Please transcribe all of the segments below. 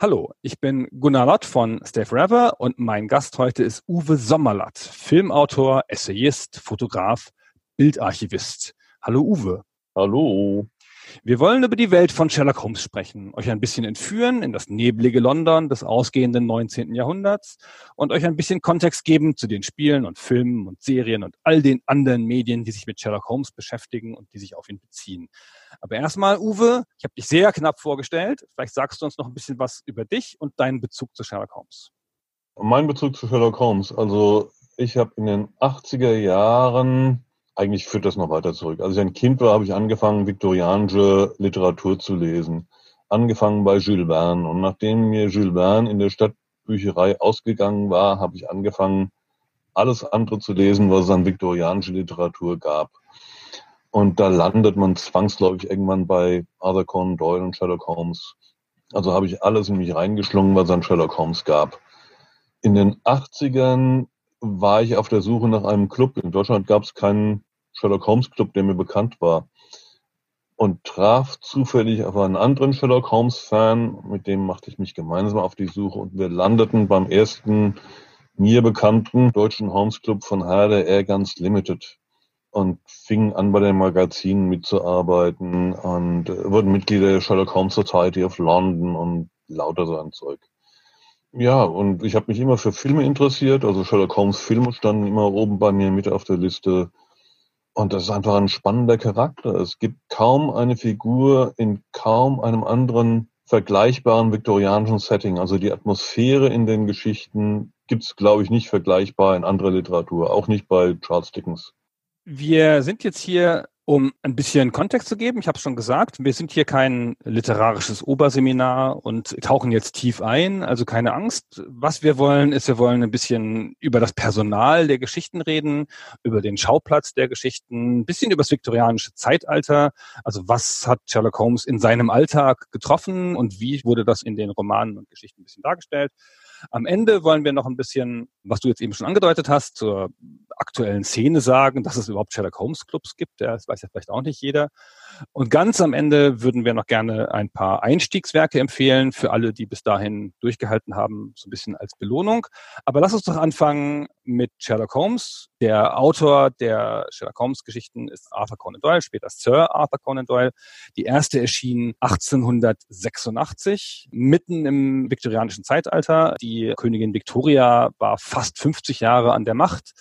Hallo, ich bin Gunnar Lott von Stay Forever und mein Gast heute ist Uwe Sommerlatt, Filmautor, Essayist, Fotograf, Bildarchivist. Hallo Uwe. Hallo. Wir wollen über die Welt von Sherlock Holmes sprechen, euch ein bisschen entführen in das neblige London des ausgehenden 19. Jahrhunderts und euch ein bisschen Kontext geben zu den Spielen und Filmen und Serien und all den anderen Medien, die sich mit Sherlock Holmes beschäftigen und die sich auf ihn beziehen. Aber erstmal, Uwe, ich habe dich sehr knapp vorgestellt. Vielleicht sagst du uns noch ein bisschen was über dich und deinen Bezug zu Sherlock Holmes. Mein Bezug zu Sherlock Holmes. Also ich habe in den 80er Jahren eigentlich führt das noch weiter zurück. Als ich ein Kind war, habe ich angefangen, viktorianische Literatur zu lesen. Angefangen bei Jules Verne. Und nachdem mir Jules Verne in der Stadtbücherei ausgegangen war, habe ich angefangen, alles andere zu lesen, was es an viktorianische Literatur gab. Und da landet man zwangsläufig irgendwann bei Arthur Conan Doyle und Sherlock Holmes. Also habe ich alles in mich reingeschlungen, was es an Sherlock Holmes gab. In den 80ern war ich auf der Suche nach einem Club. In Deutschland gab es keinen Sherlock Holmes Club, der mir bekannt war. Und traf zufällig auf einen anderen Sherlock Holmes Fan, mit dem machte ich mich gemeinsam auf die Suche und wir landeten beim ersten mir bekannten deutschen Holmes Club von HDR ganz Limited und fingen an bei den Magazinen mitzuarbeiten und äh, wurden Mitglieder der Sherlock Holmes Society of London und lauter so ein Zeug. Ja, und ich habe mich immer für Filme interessiert, also Sherlock Holmes Filme standen immer oben bei mir mit auf der Liste. Und das ist einfach ein spannender Charakter. Es gibt kaum eine Figur in kaum einem anderen vergleichbaren viktorianischen Setting. Also die Atmosphäre in den Geschichten gibt es, glaube ich, nicht vergleichbar in anderer Literatur, auch nicht bei Charles Dickens. Wir sind jetzt hier um ein bisschen Kontext zu geben, ich habe es schon gesagt, wir sind hier kein literarisches Oberseminar und tauchen jetzt tief ein, also keine Angst. Was wir wollen, ist, wir wollen ein bisschen über das Personal der Geschichten reden, über den Schauplatz der Geschichten, ein bisschen über das viktorianische Zeitalter. Also was hat Sherlock Holmes in seinem Alltag getroffen und wie wurde das in den Romanen und Geschichten ein bisschen dargestellt. Am Ende wollen wir noch ein bisschen, was du jetzt eben schon angedeutet hast, zur aktuellen Szene sagen, dass es überhaupt Sherlock Holmes Clubs gibt. Das weiß ja vielleicht auch nicht jeder. Und ganz am Ende würden wir noch gerne ein paar Einstiegswerke empfehlen für alle, die bis dahin durchgehalten haben, so ein bisschen als Belohnung. Aber lass uns doch anfangen mit Sherlock Holmes. Der Autor der Sherlock Holmes Geschichten ist Arthur Conan Doyle, später Sir Arthur Conan Doyle. Die erste erschien 1886, mitten im viktorianischen Zeitalter. Die Königin Victoria war fast 50 Jahre an der Macht.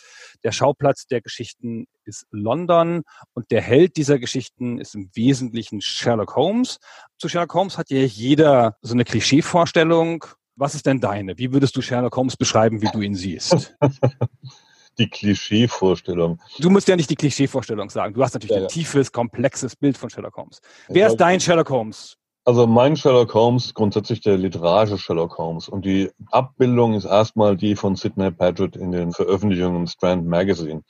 Der Schauplatz der Geschichten ist London und der Held dieser Geschichten ist im Wesentlichen Sherlock Holmes. Zu Sherlock Holmes hat ja jeder so eine Klischeevorstellung. Was ist denn deine? Wie würdest du Sherlock Holmes beschreiben, wie du ihn siehst? die Klischeevorstellung. Du musst ja nicht die Klischeevorstellung sagen. Du hast natürlich ja, ein tiefes, komplexes Bild von Sherlock Holmes. Wer ist dein Sherlock Holmes? Also mein Sherlock Holmes, grundsätzlich der literarische Sherlock Holmes. Und die Abbildung ist erstmal die von Sidney Paget in den Veröffentlichungen im Strand Magazine.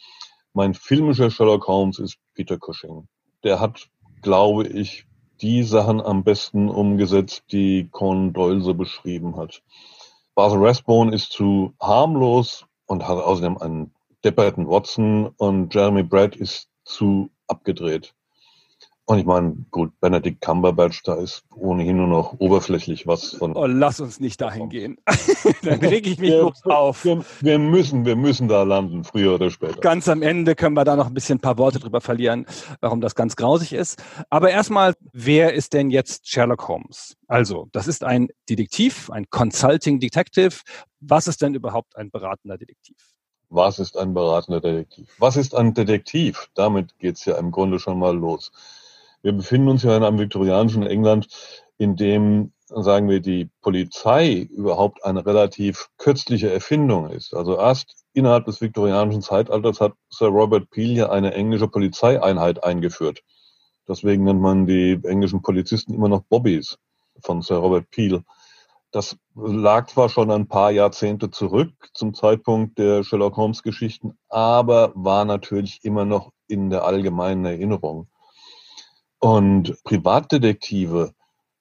Mein filmischer Sherlock Holmes ist Peter Cushing. Der hat, glaube ich, die Sachen am besten umgesetzt, die Conan Doyle so beschrieben hat. Basil Rathbone ist zu harmlos und hat außerdem einen depperten Watson und Jeremy Brett ist zu abgedreht. Und ich meine, gut, Benedict Cumberbatch, da ist ohnehin nur noch oberflächlich was von. Oh, lass uns nicht dahin gehen. Dann rege ich mich wir, auf. Wir, wir, müssen, wir müssen da landen, früher oder später. Ganz am Ende können wir da noch ein bisschen ein paar Worte drüber verlieren, warum das ganz grausig ist. Aber erstmal, wer ist denn jetzt Sherlock Holmes? Also, das ist ein Detektiv, ein Consulting Detective. Was ist denn überhaupt ein beratender Detektiv? Was ist ein beratender Detektiv? Was ist ein Detektiv? Damit geht's ja im Grunde schon mal los. Wir befinden uns ja in einem viktorianischen England, in dem, sagen wir, die Polizei überhaupt eine relativ kürzliche Erfindung ist. Also erst innerhalb des viktorianischen Zeitalters hat Sir Robert Peel ja eine englische Polizeieinheit eingeführt. Deswegen nennt man die englischen Polizisten immer noch Bobbies von Sir Robert Peel. Das lag zwar schon ein paar Jahrzehnte zurück zum Zeitpunkt der Sherlock Holmes Geschichten, aber war natürlich immer noch in der allgemeinen Erinnerung. Und Privatdetektive,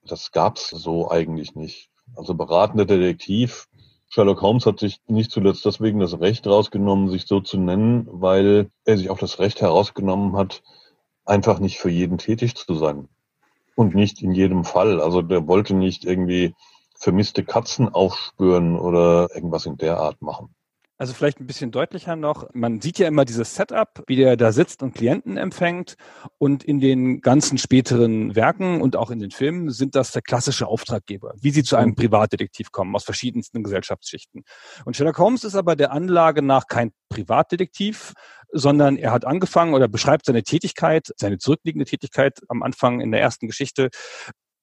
das gab's so eigentlich nicht. Also beratender Detektiv, Sherlock Holmes hat sich nicht zuletzt deswegen das Recht rausgenommen, sich so zu nennen, weil er sich auch das Recht herausgenommen hat, einfach nicht für jeden tätig zu sein. Und nicht in jedem Fall. Also der wollte nicht irgendwie vermisste Katzen aufspüren oder irgendwas in der Art machen. Also vielleicht ein bisschen deutlicher noch. Man sieht ja immer dieses Setup, wie der da sitzt und Klienten empfängt. Und in den ganzen späteren Werken und auch in den Filmen sind das der klassische Auftraggeber, wie sie zu einem mhm. Privatdetektiv kommen aus verschiedensten Gesellschaftsschichten. Und Sherlock Holmes ist aber der Anlage nach kein Privatdetektiv, sondern er hat angefangen oder beschreibt seine Tätigkeit, seine zurückliegende Tätigkeit am Anfang in der ersten Geschichte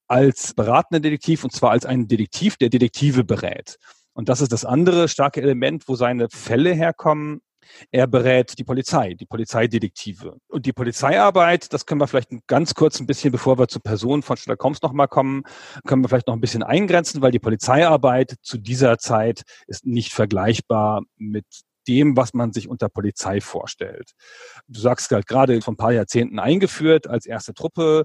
als beratender Detektiv und zwar als einen Detektiv, der Detektive berät. Und das ist das andere starke Element, wo seine Fälle herkommen. Er berät die Polizei, die Polizeidetektive. Und die Polizeiarbeit, das können wir vielleicht ganz kurz ein bisschen, bevor wir zur Person von Sherlock Holmes nochmal kommen, können wir vielleicht noch ein bisschen eingrenzen, weil die Polizeiarbeit zu dieser Zeit ist nicht vergleichbar mit dem, was man sich unter Polizei vorstellt. Du sagst halt gerade vor ein paar Jahrzehnten eingeführt als erste Truppe,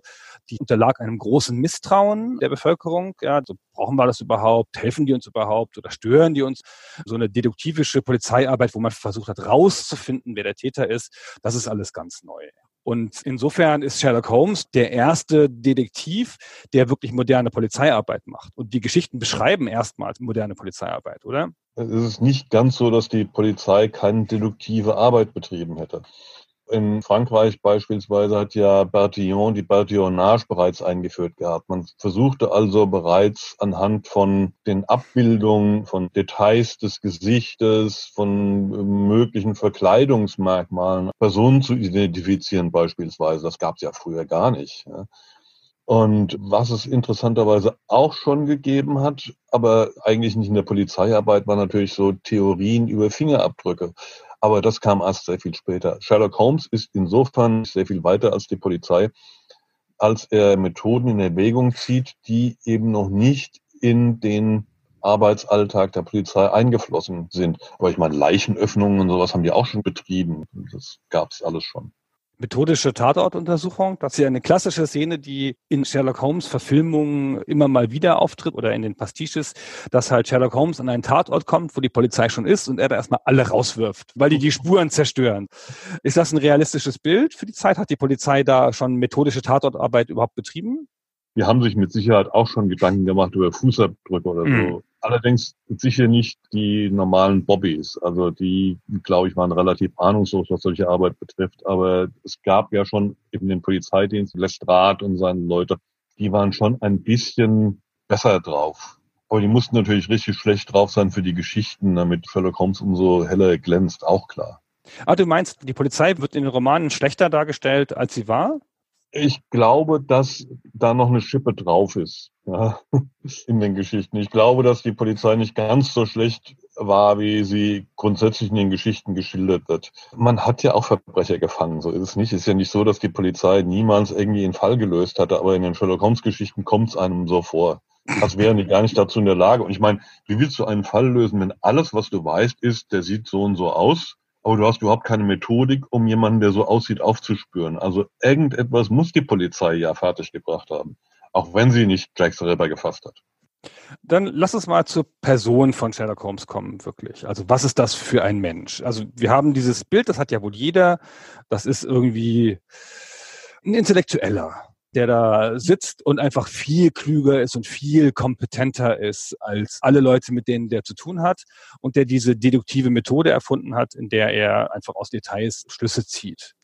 die unterlag einem großen Misstrauen der Bevölkerung. Ja, so brauchen wir das überhaupt? Helfen die uns überhaupt oder stören die uns? So eine deduktivische Polizeiarbeit, wo man versucht hat, rauszufinden, wer der Täter ist, das ist alles ganz neu. Und insofern ist Sherlock Holmes der erste Detektiv, der wirklich moderne Polizeiarbeit macht. Und die Geschichten beschreiben erstmals moderne Polizeiarbeit, oder? Es ist nicht ganz so, dass die Polizei keine deduktive Arbeit betrieben hätte. In Frankreich beispielsweise hat ja Bertillon die Bertillonage bereits eingeführt gehabt. Man versuchte also bereits anhand von den Abbildungen, von Details des Gesichtes, von möglichen Verkleidungsmerkmalen Personen zu identifizieren beispielsweise. Das gab es ja früher gar nicht. Und was es interessanterweise auch schon gegeben hat, aber eigentlich nicht in der Polizeiarbeit, war natürlich so Theorien über Fingerabdrücke. Aber das kam erst sehr viel später. Sherlock Holmes ist insofern sehr viel weiter als die Polizei, als er Methoden in Erwägung zieht, die eben noch nicht in den Arbeitsalltag der Polizei eingeflossen sind. Aber ich meine, Leichenöffnungen und sowas haben die auch schon betrieben. Das gab's alles schon methodische Tatortuntersuchung. Das ist ja eine klassische Szene, die in Sherlock Holmes Verfilmungen immer mal wieder auftritt oder in den Pastiches, dass halt Sherlock Holmes an einen Tatort kommt, wo die Polizei schon ist und er da erstmal alle rauswirft, weil die die Spuren zerstören. Ist das ein realistisches Bild für die Zeit? Hat die Polizei da schon methodische Tatortarbeit überhaupt betrieben? Die haben sich mit Sicherheit auch schon Gedanken gemacht über Fußabdrücke oder mhm. so. Allerdings sicher nicht die normalen Bobbys. Also die, glaube ich, waren relativ ahnungslos, was solche Arbeit betrifft. Aber es gab ja schon eben den Polizeidienst, Lestrade und seine Leute, die waren schon ein bisschen besser drauf. Aber die mussten natürlich richtig schlecht drauf sein für die Geschichten, damit Sherlock Holmes umso heller glänzt, auch klar. Ah, du meinst, die Polizei wird in den Romanen schlechter dargestellt, als sie war? Ich glaube, dass da noch eine Schippe drauf ist ja, in den Geschichten. Ich glaube, dass die Polizei nicht ganz so schlecht war, wie sie grundsätzlich in den Geschichten geschildert wird. Man hat ja auch Verbrecher gefangen, so ist es nicht. Es ist ja nicht so, dass die Polizei niemals irgendwie einen Fall gelöst hatte, aber in den Sherlock Holmes Geschichten kommt es einem so vor. Als wären die gar nicht dazu in der Lage. Und ich meine, wie willst du einen Fall lösen, wenn alles, was du weißt, ist, der sieht so und so aus aber du hast überhaupt keine Methodik, um jemanden, der so aussieht, aufzuspüren. Also irgendetwas muss die Polizei ja fertiggebracht haben, auch wenn sie nicht Jack selber gefasst hat. Dann lass uns mal zur Person von Sherlock Holmes kommen, wirklich. Also was ist das für ein Mensch? Also wir haben dieses Bild, das hat ja wohl jeder. Das ist irgendwie ein Intellektueller der da sitzt und einfach viel klüger ist und viel kompetenter ist als alle Leute, mit denen der zu tun hat und der diese deduktive Methode erfunden hat, in der er einfach aus Details Schlüsse zieht.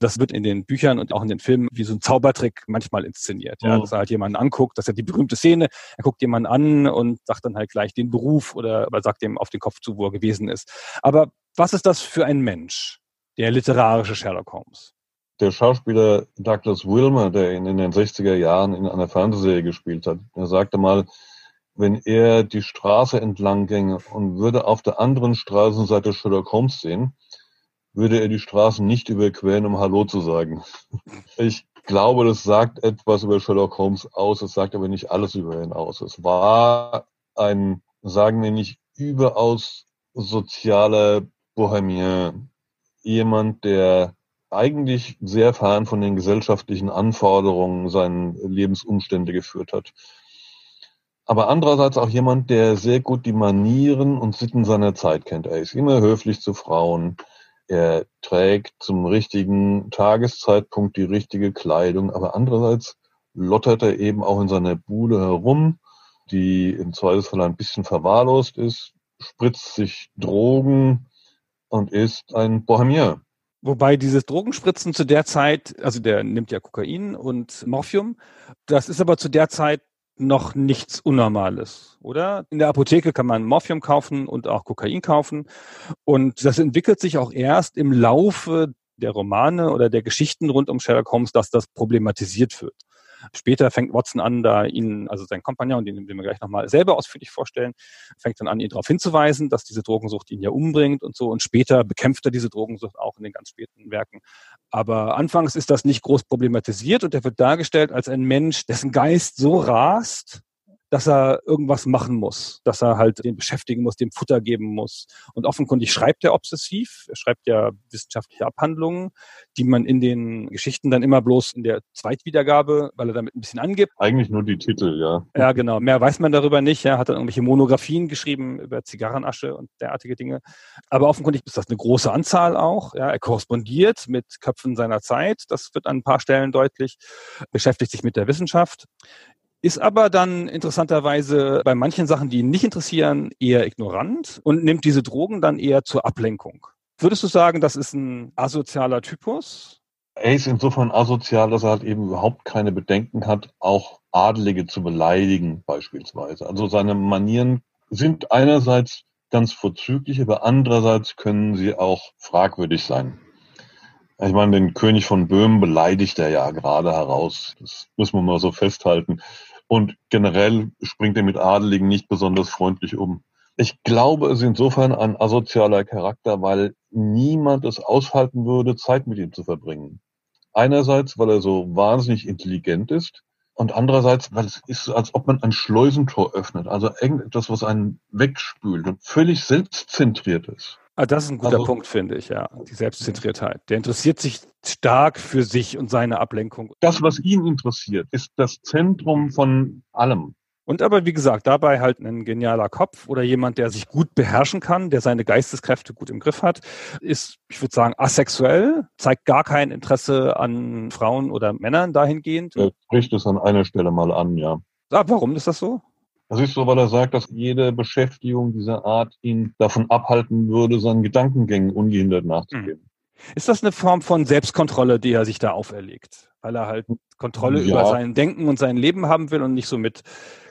Das wird in den Büchern und auch in den Filmen wie so ein Zaubertrick manchmal inszeniert, ja, dass er halt jemanden anguckt, dass er die berühmte Szene, er guckt jemanden an und sagt dann halt gleich den Beruf oder, sagt ihm auf den Kopf zu, wo er gewesen ist. Aber was ist das für ein Mensch, der literarische Sherlock Holmes? Der Schauspieler Douglas Wilmer, der ihn in den 60er Jahren in einer Fernsehserie gespielt hat, der sagte mal, wenn er die Straße entlang ginge und würde auf der anderen Straßenseite Sherlock Holmes sehen, würde er die Straßen nicht überqueren, um Hallo zu sagen. Ich glaube, das sagt etwas über Sherlock Holmes aus, es sagt aber nicht alles über ihn aus. Es war ein, sagen wir nicht, überaus sozialer Bohemien. Jemand, der eigentlich sehr fern von den gesellschaftlichen Anforderungen seinen Lebensumstände geführt hat. Aber andererseits auch jemand, der sehr gut die Manieren und Sitten seiner Zeit kennt. Er ist immer höflich zu Frauen. Er trägt zum richtigen Tageszeitpunkt die richtige Kleidung. Aber andererseits lottert er eben auch in seiner Bude herum die im Zweifelsfall ein bisschen verwahrlost ist, spritzt sich Drogen und ist ein Bohemier. Wobei dieses Drogenspritzen zu der Zeit, also der nimmt ja Kokain und Morphium, das ist aber zu der Zeit noch nichts Unnormales, oder? In der Apotheke kann man Morphium kaufen und auch Kokain kaufen. Und das entwickelt sich auch erst im Laufe der Romane oder der Geschichten rund um Sherlock Holmes, dass das problematisiert wird. Später fängt Watson an, da ihn, also sein Kompagnon, den, den wir gleich nochmal selber ausführlich vorstellen, fängt dann an, ihn darauf hinzuweisen, dass diese Drogensucht ihn ja umbringt und so. Und später bekämpft er diese Drogensucht auch in den ganz späten Werken. Aber anfangs ist das nicht groß problematisiert und er wird dargestellt als ein Mensch, dessen Geist so rast, dass er irgendwas machen muss, dass er halt den beschäftigen muss, dem Futter geben muss. Und offenkundig schreibt er obsessiv. Er schreibt ja wissenschaftliche Abhandlungen, die man in den Geschichten dann immer bloß in der Zweitwiedergabe, weil er damit ein bisschen angibt. Eigentlich nur die Titel, ja. Ja, genau. Mehr weiß man darüber nicht. Er hat dann irgendwelche Monographien geschrieben über Zigarrenasche und derartige Dinge. Aber offenkundig ist das eine große Anzahl auch. Ja, er korrespondiert mit Köpfen seiner Zeit. Das wird an ein paar Stellen deutlich. Beschäftigt sich mit der Wissenschaft ist aber dann interessanterweise bei manchen Sachen, die ihn nicht interessieren, eher ignorant und nimmt diese Drogen dann eher zur Ablenkung. Würdest du sagen, das ist ein asozialer Typus? Er ist insofern asozial, dass er halt eben überhaupt keine Bedenken hat, auch Adelige zu beleidigen beispielsweise. Also seine Manieren sind einerseits ganz vorzüglich, aber andererseits können sie auch fragwürdig sein. Ich meine, den König von Böhmen beleidigt er ja gerade heraus. Das muss man mal so festhalten. Und generell springt er mit Adeligen nicht besonders freundlich um. Ich glaube, es ist insofern ein asozialer Charakter, weil niemand es aushalten würde, Zeit mit ihm zu verbringen. Einerseits, weil er so wahnsinnig intelligent ist und andererseits, weil es ist, als ob man ein Schleusentor öffnet, also irgendetwas, was einen wegspült und völlig selbstzentriert ist. Ah, das ist ein guter also, Punkt, finde ich, ja. Die Selbstzentriertheit. Der interessiert sich stark für sich und seine Ablenkung. Das, was ihn interessiert, ist das Zentrum von allem. Und aber, wie gesagt, dabei halt ein genialer Kopf oder jemand, der sich gut beherrschen kann, der seine Geisteskräfte gut im Griff hat, ist, ich würde sagen, asexuell, zeigt gar kein Interesse an Frauen oder Männern dahingehend. Er spricht es an einer Stelle mal an, ja. Ah, warum ist das so? Das ist so, weil er sagt, dass jede Beschäftigung dieser Art ihn davon abhalten würde, seinen Gedankengängen ungehindert nachzugehen. Hm. Ist das eine Form von Selbstkontrolle, die er sich da auferlegt? Weil er halt Kontrolle ja. über sein Denken und sein Leben haben will und nicht so mit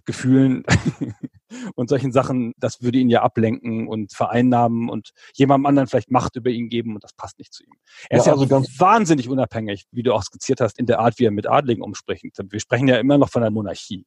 Gefühlen und solchen Sachen, das würde ihn ja ablenken und vereinnahmen und jemandem anderen vielleicht Macht über ihn geben und das passt nicht zu ihm. Er ja, ist ja also ganz wahnsinnig unabhängig, wie du auch skizziert hast, in der Art, wie er mit Adligen umspricht. Wir sprechen ja immer noch von der Monarchie.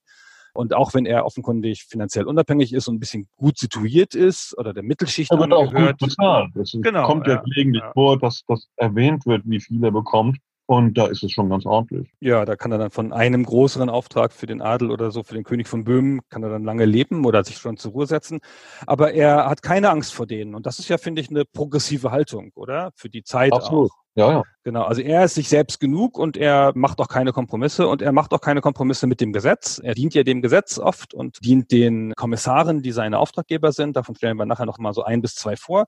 Und auch wenn er offenkundig finanziell unabhängig ist und ein bisschen gut situiert ist oder der Mittelschicht er wird auch gut bezahlt. Es genau, kommt ja, ja gelegentlich ja. vor, dass das erwähnt wird, wie viel er bekommt. Und da ist es schon ganz ordentlich. Ja, da kann er dann von einem größeren Auftrag für den Adel oder so, für den König von Böhmen, kann er dann lange leben oder sich schon zur Ruhe setzen. Aber er hat keine Angst vor denen. Und das ist ja, finde ich, eine progressive Haltung, oder? Für die Zeit Absolut. auch. Ja, ja. Genau. Also er ist sich selbst genug und er macht auch keine Kompromisse und er macht auch keine Kompromisse mit dem Gesetz. Er dient ja dem Gesetz oft und dient den Kommissaren, die seine Auftraggeber sind. Davon stellen wir nachher noch mal so ein bis zwei vor.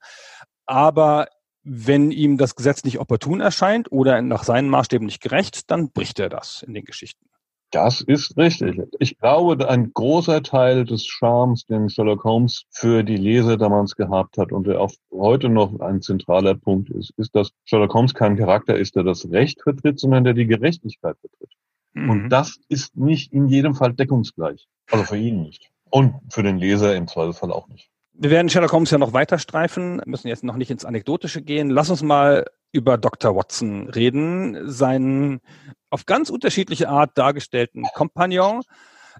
Aber wenn ihm das Gesetz nicht opportun erscheint oder nach seinen Maßstäben nicht gerecht, dann bricht er das in den Geschichten. Das ist richtig. Ich glaube, ein großer Teil des Charmes, den Sherlock Holmes für die Leser damals gehabt hat und der auch heute noch ein zentraler Punkt ist, ist, dass Sherlock Holmes kein Charakter ist, der das Recht vertritt, sondern der die Gerechtigkeit vertritt. Mhm. Und das ist nicht in jedem Fall deckungsgleich. Also für ihn nicht. Und für den Leser im Zweifelsfall auch nicht. Wir werden Sherlock Holmes ja noch weiter streifen, müssen jetzt noch nicht ins Anekdotische gehen. Lass uns mal über Dr. Watson reden, seinen auf ganz unterschiedliche Art dargestellten Kompagnon,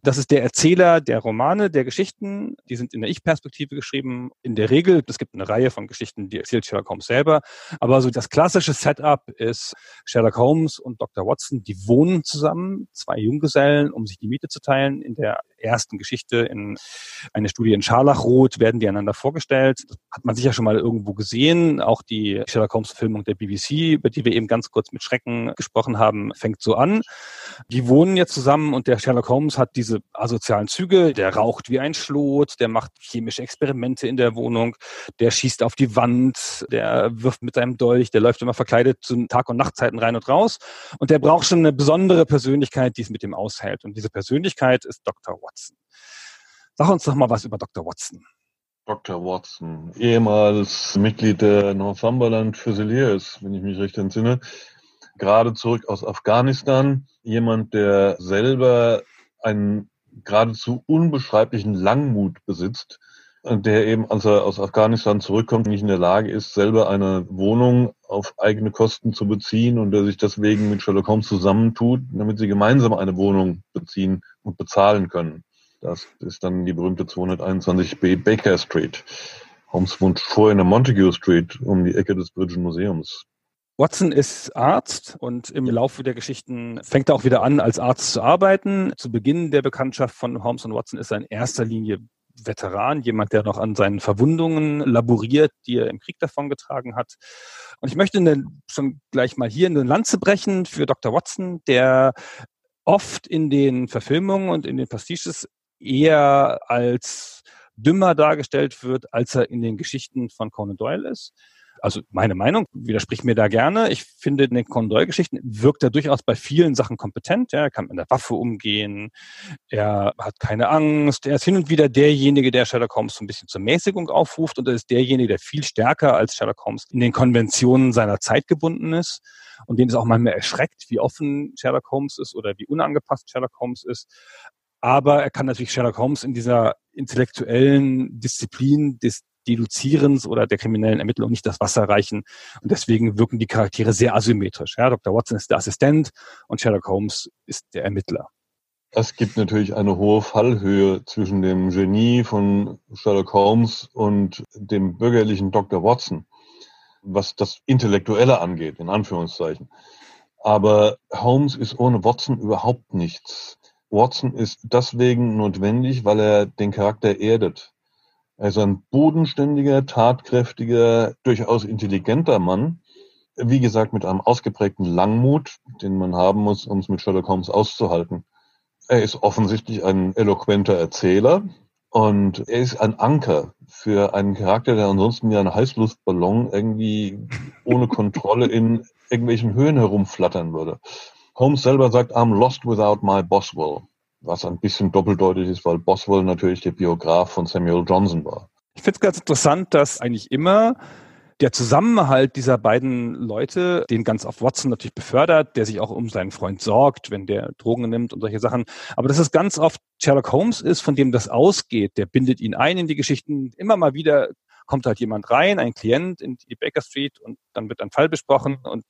das ist der Erzähler der Romane, der Geschichten. Die sind in der Ich-Perspektive geschrieben. In der Regel, es gibt eine Reihe von Geschichten, die erzählt Sherlock Holmes selber. Aber so das klassische Setup ist Sherlock Holmes und Dr. Watson, die wohnen zusammen, zwei Junggesellen, um sich die Miete zu teilen. In der ersten Geschichte, in einer Studie in Scharlachrot, werden die einander vorgestellt. Das hat man sicher schon mal irgendwo gesehen. Auch die Sherlock Holmes-Filmung der BBC, über die wir eben ganz kurz mit Schrecken gesprochen haben, fängt so an. Die wohnen jetzt zusammen und der Sherlock Holmes hat diese asozialen Züge. Der raucht wie ein Schlot, der macht chemische Experimente in der Wohnung, der schießt auf die Wand, der wirft mit seinem Dolch, der läuft immer verkleidet zu Tag- und Nachtzeiten rein und raus. Und der braucht schon eine besondere Persönlichkeit, die es mit ihm aushält. Und diese Persönlichkeit ist Dr. Watson. Sag uns doch mal was über Dr. Watson. Dr. Watson, ehemals Mitglied der Northumberland Fusiliers, wenn ich mich recht entsinne, gerade zurück aus Afghanistan, jemand, der selber einen geradezu unbeschreiblichen Langmut besitzt, der eben, als er aus Afghanistan zurückkommt, nicht in der Lage ist, selber eine Wohnung auf eigene Kosten zu beziehen und der sich deswegen mit Sherlock Holmes zusammentut, damit sie gemeinsam eine Wohnung beziehen und bezahlen können. Das ist dann die berühmte 221b Baker Street. Holmes wohnt vorher in der Montague Street um die Ecke des Britischen Museums. Watson ist Arzt und im Laufe der Geschichten fängt er auch wieder an, als Arzt zu arbeiten. Zu Beginn der Bekanntschaft von Holmes und Watson ist er in erster Linie Veteran, jemand, der noch an seinen Verwundungen laboriert, die er im Krieg davongetragen hat. Und ich möchte eine, schon gleich mal hier eine Lanze brechen für Dr. Watson, der oft in den Verfilmungen und in den Pastiches eher als dümmer dargestellt wird, als er in den Geschichten von Conan Doyle ist also meine Meinung, widerspricht mir da gerne. Ich finde, in den Conan Doyle-Geschichten wirkt er durchaus bei vielen Sachen kompetent. Ja, er kann mit der Waffe umgehen, er hat keine Angst, er ist hin und wieder derjenige, der Sherlock Holmes so ein bisschen zur Mäßigung aufruft und er ist derjenige, der viel stärker als Sherlock Holmes in den Konventionen seiner Zeit gebunden ist und den es auch manchmal erschreckt, wie offen Sherlock Holmes ist oder wie unangepasst Sherlock Holmes ist. Aber er kann natürlich Sherlock Holmes in dieser intellektuellen Disziplin des Deduzierens oder der kriminellen Ermittlung nicht das Wasser reichen. Und deswegen wirken die Charaktere sehr asymmetrisch. Ja, Dr. Watson ist der Assistent und Sherlock Holmes ist der Ermittler. Es gibt natürlich eine hohe Fallhöhe zwischen dem Genie von Sherlock Holmes und dem bürgerlichen Dr. Watson, was das Intellektuelle angeht, in Anführungszeichen. Aber Holmes ist ohne Watson überhaupt nichts. Watson ist deswegen notwendig, weil er den Charakter erdet. Er ist ein bodenständiger, tatkräftiger, durchaus intelligenter Mann. Wie gesagt, mit einem ausgeprägten Langmut, den man haben muss, um es mit Sherlock Holmes auszuhalten. Er ist offensichtlich ein eloquenter Erzähler und er ist ein Anker für einen Charakter, der ansonsten wie ein Heißluftballon irgendwie ohne Kontrolle in irgendwelchen Höhen herumflattern würde. Holmes selber sagt, I'm lost without my Boswell was ein bisschen doppeldeutig ist, weil Boswell natürlich der Biograf von Samuel Johnson war. Ich finde es ganz interessant, dass eigentlich immer der Zusammenhalt dieser beiden Leute, den ganz auf Watson natürlich befördert, der sich auch um seinen Freund sorgt, wenn der Drogen nimmt und solche Sachen. Aber dass es ganz oft Sherlock Holmes ist, von dem das ausgeht, der bindet ihn ein in die Geschichten, immer mal wieder kommt halt jemand rein, ein Klient in die Baker Street und dann wird ein Fall besprochen und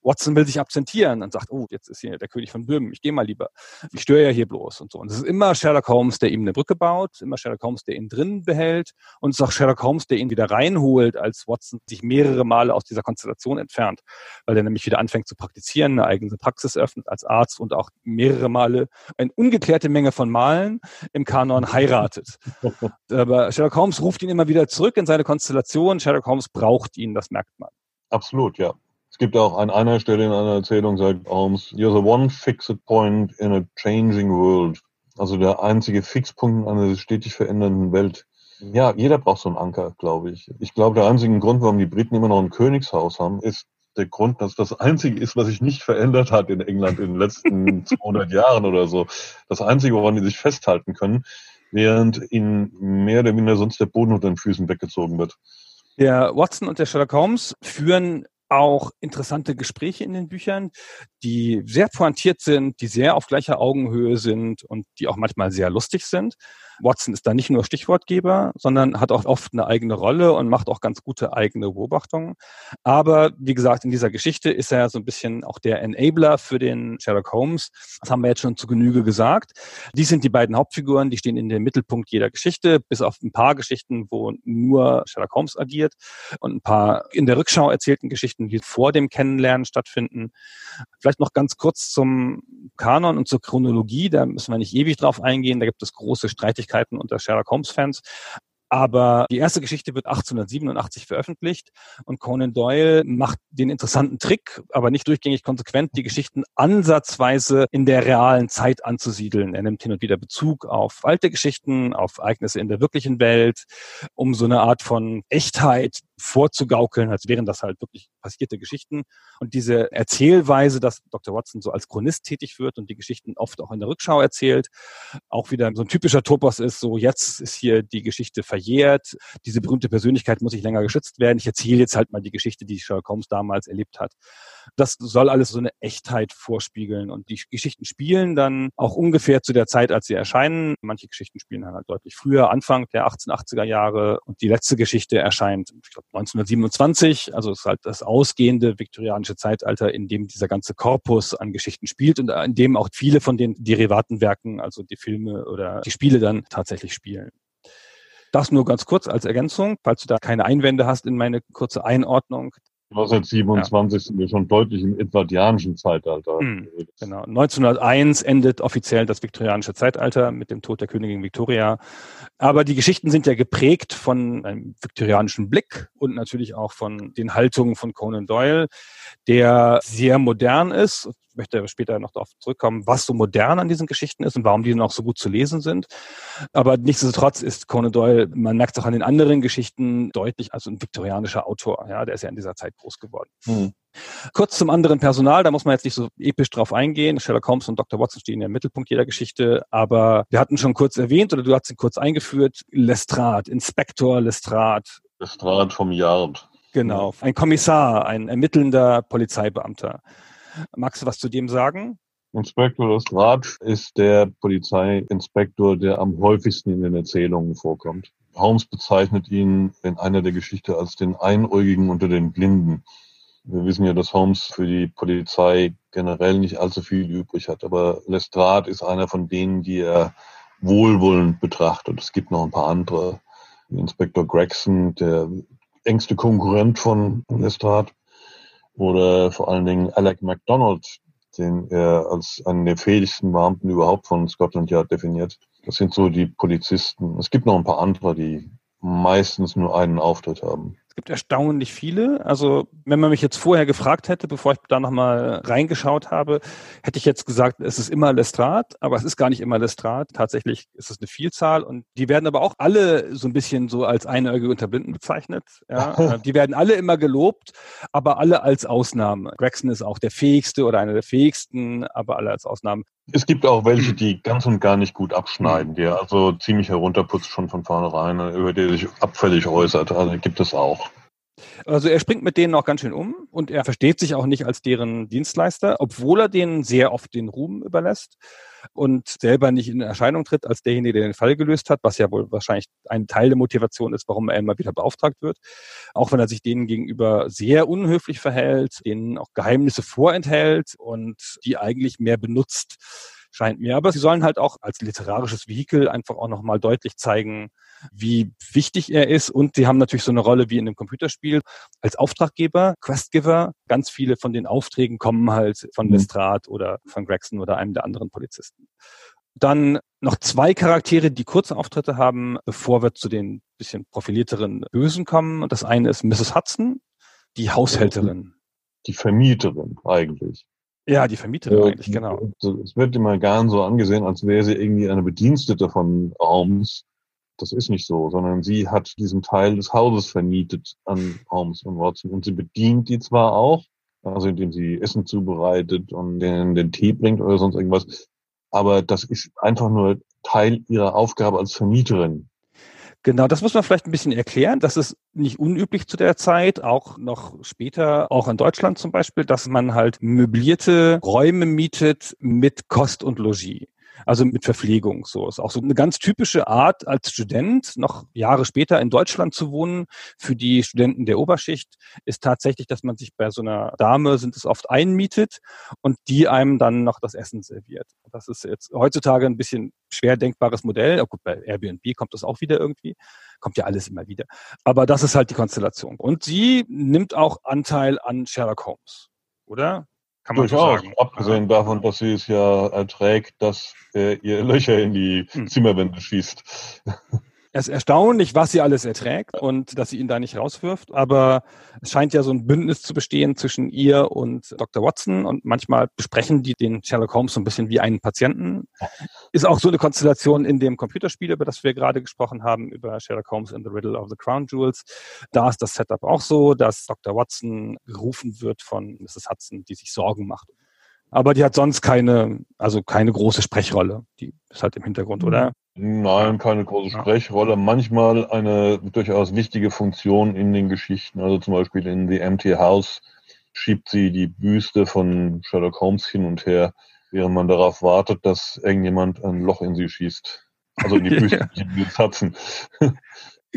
Watson will sich absentieren und sagt, oh, jetzt ist hier der König von Böhmen, ich gehe mal lieber. Ich störe ja hier bloß und so. Und es ist immer Sherlock Holmes, der ihm eine Brücke baut, immer Sherlock Holmes, der ihn drin behält und es ist auch Sherlock Holmes, der ihn wieder reinholt, als Watson sich mehrere Male aus dieser Konstellation entfernt, weil er nämlich wieder anfängt zu praktizieren, eine eigene Praxis öffnet als Arzt und auch mehrere Male eine ungeklärte Menge von Malen im Kanon heiratet. Aber Sherlock Holmes ruft ihn immer wieder zurück in seine Konstellation. Sherlock Holmes braucht ihn, das merkt man. Absolut, ja. Es gibt auch an einer Stelle in einer Erzählung, sagt Holmes, you're the one fixed point in a changing world. Also der einzige Fixpunkt in einer stetig verändernden Welt. Ja, jeder braucht so einen Anker, glaube ich. Ich glaube, der einzige Grund, warum die Briten immer noch ein Königshaus haben, ist der Grund, dass das einzige ist, was sich nicht verändert hat in England in den letzten 200 Jahren oder so. Das einzige, woran die sich festhalten können, während ihnen mehr oder minder sonst der Boden unter den Füßen weggezogen wird. Der Watson und der Sherlock Holmes führen auch interessante Gespräche in den Büchern, die sehr pointiert sind, die sehr auf gleicher Augenhöhe sind und die auch manchmal sehr lustig sind. Watson ist da nicht nur Stichwortgeber, sondern hat auch oft eine eigene Rolle und macht auch ganz gute eigene Beobachtungen. Aber wie gesagt, in dieser Geschichte ist er so ein bisschen auch der Enabler für den Sherlock Holmes. Das haben wir jetzt schon zu Genüge gesagt. Die sind die beiden Hauptfiguren, die stehen in dem Mittelpunkt jeder Geschichte, bis auf ein paar Geschichten, wo nur Sherlock Holmes agiert und ein paar in der Rückschau erzählten Geschichten, die vor dem Kennenlernen stattfinden. Vielleicht noch ganz kurz zum Kanon und zur Chronologie. Da müssen wir nicht ewig drauf eingehen. Da gibt es große Streitigkeiten Schwierigkeiten unter Sherlock Holmes-Fans. Aber die erste Geschichte wird 1887 veröffentlicht und Conan Doyle macht den interessanten Trick, aber nicht durchgängig konsequent, die Geschichten ansatzweise in der realen Zeit anzusiedeln. Er nimmt hin und wieder Bezug auf alte Geschichten, auf Ereignisse in der wirklichen Welt, um so eine Art von Echtheit vorzugaukeln, als wären das halt wirklich passierte Geschichten. Und diese Erzählweise, dass Dr. Watson so als Chronist tätig wird und die Geschichten oft auch in der Rückschau erzählt, auch wieder so ein typischer Topos ist, so jetzt ist hier die Geschichte verjährt, diese berühmte Persönlichkeit muss nicht länger geschützt werden, ich erzähle jetzt halt mal die Geschichte, die Sherlock Holmes damals erlebt hat. Das soll alles so eine Echtheit vorspiegeln und die Geschichten spielen dann auch ungefähr zu der Zeit, als sie erscheinen. Manche Geschichten spielen halt deutlich früher, Anfang der 1880er Jahre und die letzte Geschichte erscheint, ich glaube, 1927. Also es ist halt das ausgehende viktorianische Zeitalter, in dem dieser ganze Korpus an Geschichten spielt und in dem auch viele von den Derivatenwerken, also die Filme oder die Spiele dann tatsächlich spielen. Das nur ganz kurz als Ergänzung, falls du da keine Einwände hast in meine kurze Einordnung. 1927 ja. sind wir schon deutlich im edwardianischen Zeitalter. Mhm, genau. 1901 endet offiziell das viktorianische Zeitalter mit dem Tod der Königin Victoria. Aber die Geschichten sind ja geprägt von einem viktorianischen Blick und natürlich auch von den Haltungen von Conan Doyle, der sehr modern ist möchte später noch darauf zurückkommen, was so modern an diesen Geschichten ist und warum die noch so gut zu lesen sind. Aber nichtsdestotrotz ist Conan Doyle, man merkt es auch an den anderen Geschichten deutlich als ein viktorianischer Autor. Ja, der ist ja in dieser Zeit groß geworden. Hm. Kurz zum anderen Personal, da muss man jetzt nicht so episch drauf eingehen. Sherlock Holmes und Dr. Watson stehen ja im Mittelpunkt jeder Geschichte, aber wir hatten schon kurz erwähnt oder du hast ihn kurz eingeführt, Lestrade, Inspektor Lestrade. Lestrade vom Yard. Genau, ein Kommissar, ein ermittelnder Polizeibeamter. Magst du was zu dem sagen? Inspektor Lestrade ist der Polizeiinspektor, der am häufigsten in den Erzählungen vorkommt. Holmes bezeichnet ihn in einer der Geschichte als den Einäugigen unter den Blinden. Wir wissen ja, dass Holmes für die Polizei generell nicht allzu viel übrig hat, aber Lestrade ist einer von denen, die er wohlwollend betrachtet. Es gibt noch ein paar andere. Inspektor Gregson, der engste Konkurrent von Lestrade, oder vor allen Dingen Alec MacDonald, den er als einen der fähigsten Beamten überhaupt von Scotland Yard definiert. Das sind so die Polizisten. Es gibt noch ein paar andere, die meistens nur einen Auftritt haben gibt erstaunlich viele. Also wenn man mich jetzt vorher gefragt hätte, bevor ich da nochmal reingeschaut habe, hätte ich jetzt gesagt, es ist immer Lestrade, aber es ist gar nicht immer Lestrade. Tatsächlich ist es eine Vielzahl und die werden aber auch alle so ein bisschen so als Einäugige unter Blinden bezeichnet. Ja. die werden alle immer gelobt, aber alle als Ausnahme. Gregson ist auch der fähigste oder einer der fähigsten, aber alle als Ausnahmen. Es gibt auch welche, die ganz und gar nicht gut abschneiden, die also ziemlich herunterputzt schon von vornherein, über die sich abfällig äußert. Also gibt es auch. Also er springt mit denen auch ganz schön um und er versteht sich auch nicht als deren Dienstleister, obwohl er denen sehr oft den Ruhm überlässt und selber nicht in Erscheinung tritt als derjenige, der den Fall gelöst hat, was ja wohl wahrscheinlich ein Teil der Motivation ist, warum er immer wieder beauftragt wird. Auch wenn er sich denen gegenüber sehr unhöflich verhält, denen auch Geheimnisse vorenthält und die eigentlich mehr benutzt scheint mir. Aber sie sollen halt auch als literarisches Vehikel einfach auch nochmal deutlich zeigen, wie wichtig er ist. Und sie haben natürlich so eine Rolle wie in einem Computerspiel als Auftraggeber, Questgiver. Ganz viele von den Aufträgen kommen halt von mhm. Lestrade oder von Gregson oder einem der anderen Polizisten. Dann noch zwei Charaktere, die kurze Auftritte haben, bevor wir zu den bisschen profilierteren Bösen kommen. Das eine ist Mrs. Hudson, die Haushälterin. Die Vermieterin eigentlich. Ja, die Vermieterin äh, eigentlich, genau. Es wird immer gern so angesehen, als wäre sie irgendwie eine Bedienstete von Holmes. Das ist nicht so, sondern sie hat diesen Teil des Hauses vermietet an Holmes und Watson und sie bedient die zwar auch, also indem sie Essen zubereitet und den, den Tee bringt oder sonst irgendwas, aber das ist einfach nur Teil ihrer Aufgabe als Vermieterin. Genau, das muss man vielleicht ein bisschen erklären. Das ist nicht unüblich zu der Zeit, auch noch später, auch in Deutschland zum Beispiel, dass man halt möblierte Räume mietet mit Kost und Logis also mit Verpflegung. So ist auch so eine ganz typische Art als Student, noch Jahre später in Deutschland zu wohnen. Für die Studenten der Oberschicht ist tatsächlich, dass man sich bei so einer Dame sind es oft einmietet und die einem dann noch das Essen serviert. Das ist jetzt heutzutage ein bisschen schwer denkbares Modell. Oh gut, bei Airbnb kommt das auch wieder irgendwie. Kommt ja alles immer wieder. Aber das ist halt die Konstellation. Und sie nimmt auch Anteil an Sherlock Holmes, oder? Kann man Durchaus, sagen. abgesehen davon, dass sie es ja erträgt, dass er ihr Löcher in die hm. Zimmerwände schießt. Es ist erstaunlich, was sie alles erträgt und dass sie ihn da nicht rauswirft. Aber es scheint ja so ein Bündnis zu bestehen zwischen ihr und Dr. Watson. Und manchmal besprechen die den Sherlock Holmes so ein bisschen wie einen Patienten. Ist auch so eine Konstellation in dem Computerspiel, über das wir gerade gesprochen haben, über Sherlock Holmes in the Riddle of the Crown Jewels. Da ist das Setup auch so, dass Dr. Watson gerufen wird von Mrs. Hudson, die sich Sorgen macht. Aber die hat sonst keine, also keine große Sprechrolle. Die ist halt im Hintergrund, oder? Nein, keine große Sprechrolle. Manchmal eine durchaus wichtige Funktion in den Geschichten. Also zum Beispiel in The Empty House schiebt sie die Büste von Sherlock Holmes hin und her, während man darauf wartet, dass irgendjemand ein Loch in sie schießt. Also in die Büste, die Hudson.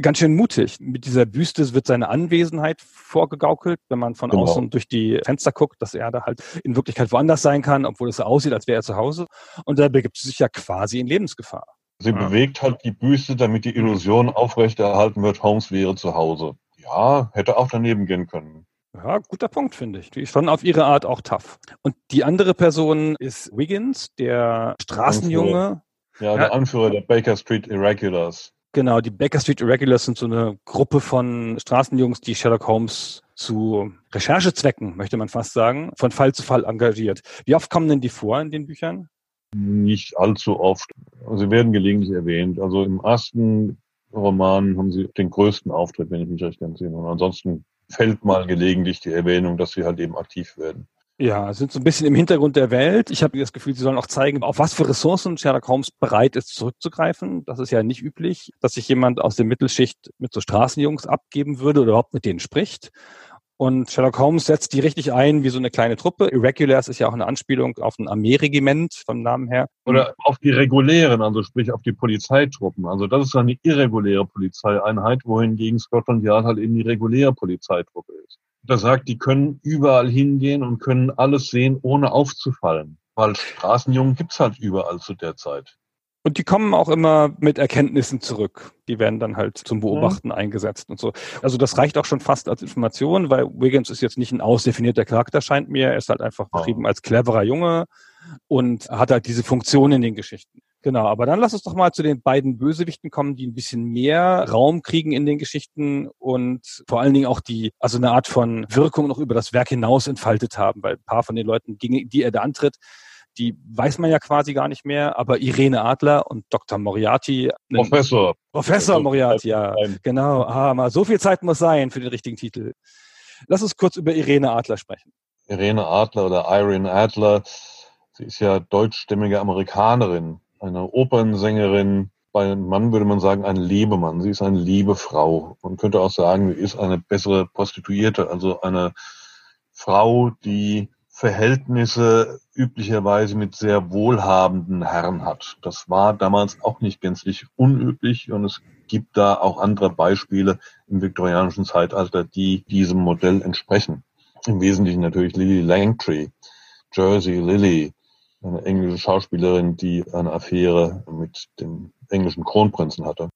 ganz schön mutig. Mit dieser Büste wird seine Anwesenheit vorgegaukelt, wenn man von genau. außen durch die Fenster guckt, dass er da halt in Wirklichkeit woanders sein kann, obwohl es so aussieht, als wäre er zu Hause. Und da begibt sie sich ja quasi in Lebensgefahr. Sie ja. bewegt halt die Büste, damit die Illusion aufrechterhalten wird, Holmes wäre zu Hause. Ja, hätte auch daneben gehen können. Ja, guter Punkt, finde ich. Die ist schon auf ihre Art auch tough. Und die andere Person ist Wiggins, der Straßenjunge. Ja, der ja. Anführer der Baker Street Irregulars. Genau, die Baker Street Irregulars sind so eine Gruppe von Straßenjungs, die Sherlock Holmes zu Recherchezwecken, möchte man fast sagen, von Fall zu Fall engagiert. Wie oft kommen denn die vor in den Büchern? Nicht allzu oft. Sie werden gelegentlich erwähnt. Also im ersten Roman haben sie den größten Auftritt, wenn ich mich recht entsinne. Und ansonsten fällt mal gelegentlich die Erwähnung, dass sie halt eben aktiv werden. Ja, sind so ein bisschen im Hintergrund der Welt. Ich habe das Gefühl, sie sollen auch zeigen, auf was für Ressourcen Sherlock Holmes bereit ist, zurückzugreifen. Das ist ja nicht üblich, dass sich jemand aus der Mittelschicht mit so Straßenjungs abgeben würde oder überhaupt mit denen spricht. Und Sherlock Holmes setzt die richtig ein wie so eine kleine Truppe. Irregulars ist ja auch eine Anspielung auf ein Armeeregiment vom Namen her. Oder auf die regulären, also sprich auf die Polizeitruppen. Also das ist eine irreguläre Polizeieinheit, wohingegen Scotland Yard halt eben die reguläre Polizeitruppe ist. Das sagt, die können überall hingehen und können alles sehen, ohne aufzufallen. Weil Straßenjungen gibt's halt überall zu der Zeit. Und die kommen auch immer mit Erkenntnissen zurück. Die werden dann halt zum Beobachten ja. eingesetzt und so. Also das reicht auch schon fast als Information, weil Wiggins ist jetzt nicht ein ausdefinierter Charakter, scheint mir. Er ist halt einfach beschrieben als cleverer Junge und hat halt diese Funktion in den Geschichten. Genau, aber dann lass uns doch mal zu den beiden Bösewichten kommen, die ein bisschen mehr Raum kriegen in den Geschichten und vor allen Dingen auch die, also eine Art von Wirkung noch über das Werk hinaus entfaltet haben, weil ein paar von den Leuten, die er da antritt, die weiß man ja quasi gar nicht mehr, aber Irene Adler und Dr. Moriarty. Professor. Professor Moriarty, ja. Genau. Ah, mal so viel Zeit muss sein für den richtigen Titel. Lass uns kurz über Irene Adler sprechen. Irene Adler oder Irene Adler, sie ist ja deutschstämmige Amerikanerin, eine Opernsängerin, bei einem Mann würde man sagen, ein Lebemann. Sie ist eine Liebefrau. Man könnte auch sagen, sie ist eine bessere Prostituierte, also eine Frau, die Verhältnisse üblicherweise mit sehr wohlhabenden Herren hat. Das war damals auch nicht gänzlich unüblich und es gibt da auch andere Beispiele im viktorianischen Zeitalter, die diesem Modell entsprechen. Im Wesentlichen natürlich Lily Langtry, Jersey Lily, eine englische Schauspielerin, die eine Affäre mit dem englischen Kronprinzen hatte.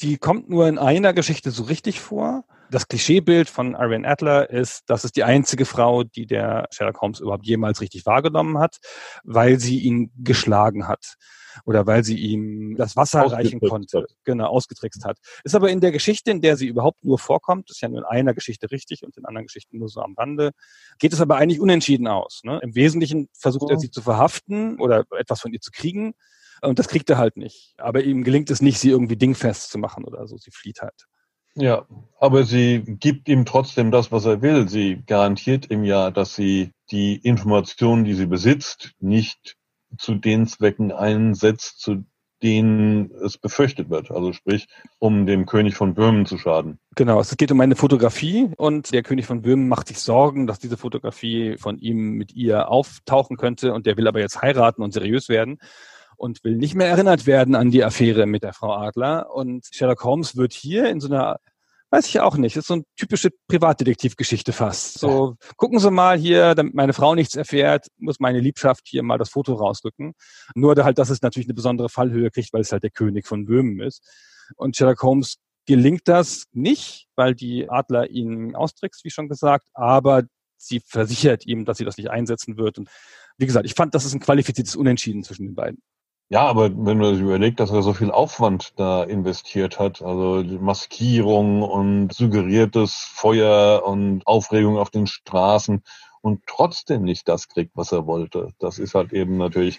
Die kommt nur in einer Geschichte so richtig vor das Klischeebild von Irene Adler ist, dass es die einzige Frau, die der Sherlock Holmes überhaupt jemals richtig wahrgenommen hat, weil sie ihn geschlagen hat oder weil sie ihm das Wasser reichen konnte, hat. genau, ausgetrickst hat. Ist aber in der Geschichte, in der sie überhaupt nur vorkommt, ist ja nur in einer Geschichte richtig und in anderen Geschichten nur so am Rande, geht es aber eigentlich unentschieden aus. Ne? Im Wesentlichen versucht er sie zu verhaften oder etwas von ihr zu kriegen und das kriegt er halt nicht. Aber ihm gelingt es nicht, sie irgendwie dingfest zu machen oder so. Sie flieht halt. Ja, aber sie gibt ihm trotzdem das, was er will. Sie garantiert ihm ja, dass sie die Informationen, die sie besitzt, nicht zu den Zwecken einsetzt, zu denen es befürchtet wird. Also sprich, um dem König von Böhmen zu schaden. Genau, es geht um eine Fotografie und der König von Böhmen macht sich Sorgen, dass diese Fotografie von ihm mit ihr auftauchen könnte und der will aber jetzt heiraten und seriös werden und will nicht mehr erinnert werden an die Affäre mit der Frau Adler. Und Sherlock Holmes wird hier in so einer Weiß ich auch nicht. Das ist so eine typische Privatdetektivgeschichte fast. So, gucken Sie mal hier, damit meine Frau nichts erfährt, muss meine Liebschaft hier mal das Foto rausrücken. Nur halt, dass es natürlich eine besondere Fallhöhe kriegt, weil es halt der König von Böhmen ist. Und Sherlock Holmes gelingt das nicht, weil die Adler ihn austrickst, wie schon gesagt, aber sie versichert ihm, dass sie das nicht einsetzen wird. Und wie gesagt, ich fand, das ist ein qualifiziertes Unentschieden zwischen den beiden. Ja, aber wenn man sich überlegt, dass er so viel Aufwand da investiert hat, also Maskierung und suggeriertes Feuer und Aufregung auf den Straßen und trotzdem nicht das kriegt, was er wollte, das ist halt eben natürlich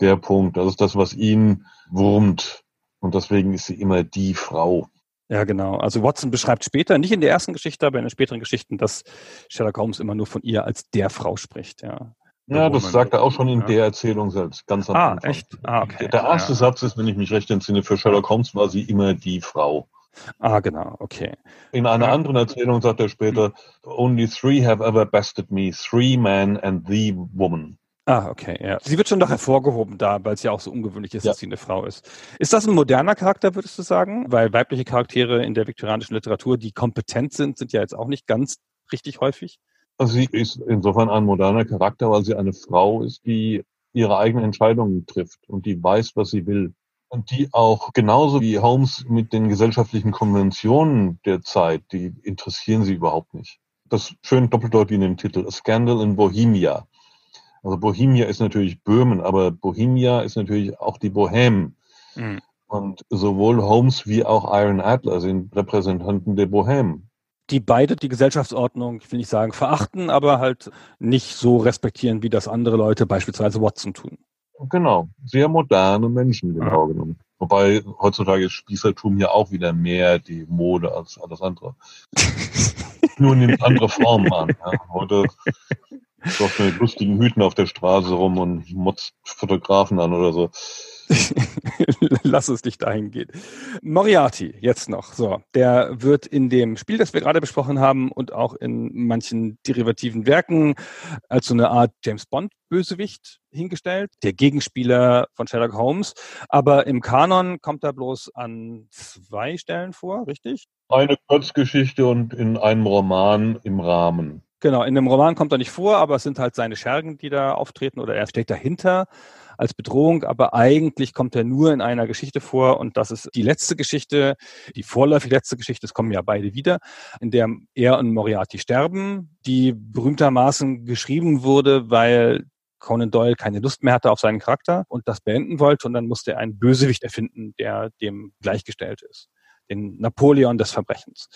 der Punkt. Das ist das, was ihn wurmt. Und deswegen ist sie immer die Frau. Ja, genau. Also Watson beschreibt später, nicht in der ersten Geschichte, aber in den späteren Geschichten, dass Sherlock Holmes immer nur von ihr als der Frau spricht, ja. Ja, das sagt er auch schon in ja. der Erzählung selbst, ganz am ah, Anfang. Echt? Ah, okay. Der erste ja. Satz ist, wenn ich mich recht entsinne, für Sherlock Holmes war sie immer die Frau. Ah, genau, okay. In einer ja. anderen Erzählung sagt er später, only three have ever bested me, three men and the woman. Ah, okay, ja. Sie wird schon noch hervorgehoben da, weil es ja auch so ungewöhnlich ist, ja. dass sie eine Frau ist. Ist das ein moderner Charakter, würdest du sagen? Weil weibliche Charaktere in der viktorianischen Literatur, die kompetent sind, sind ja jetzt auch nicht ganz richtig häufig. Also sie ist insofern ein moderner Charakter, weil sie eine Frau ist, die ihre eigenen Entscheidungen trifft und die weiß, was sie will. Und die auch genauso wie Holmes mit den gesellschaftlichen Konventionen der Zeit, die interessieren sie überhaupt nicht. Das schön doppeldeutig in dem Titel, A Scandal in Bohemia. Also Bohemia ist natürlich Böhmen, aber Bohemia ist natürlich auch die Bohème. Mhm. Und sowohl Holmes wie auch Iron Adler sind Repräsentanten der Bohème die beide die Gesellschaftsordnung, ich will nicht sagen verachten, aber halt nicht so respektieren, wie das andere Leute, beispielsweise Watson, tun. Genau, sehr moderne Menschen genau ja. genommen. Wobei heutzutage ist Spießertum ja auch wieder mehr die Mode als alles andere. Nur nimmt andere Formen an. Ja. Heute läuft mit lustigen Hüten auf der Straße rum und motzt Fotografen an oder so. Lass es nicht dahin gehen. Moriarty, jetzt noch. So, der wird in dem Spiel, das wir gerade besprochen haben und auch in manchen derivativen Werken als so eine Art James Bond Bösewicht hingestellt, der Gegenspieler von Sherlock Holmes. Aber im Kanon kommt er bloß an zwei Stellen vor, richtig? Eine Kurzgeschichte und in einem Roman im Rahmen. Genau, in dem Roman kommt er nicht vor, aber es sind halt seine Schergen, die da auftreten oder er steht dahinter als Bedrohung, aber eigentlich kommt er nur in einer Geschichte vor und das ist die letzte Geschichte, die vorläufig letzte Geschichte, es kommen ja beide wieder, in der er und Moriarty sterben, die berühmtermaßen geschrieben wurde, weil Conan Doyle keine Lust mehr hatte auf seinen Charakter und das beenden wollte und dann musste er einen Bösewicht erfinden, der dem gleichgestellt ist. Den Napoleon des Verbrechens.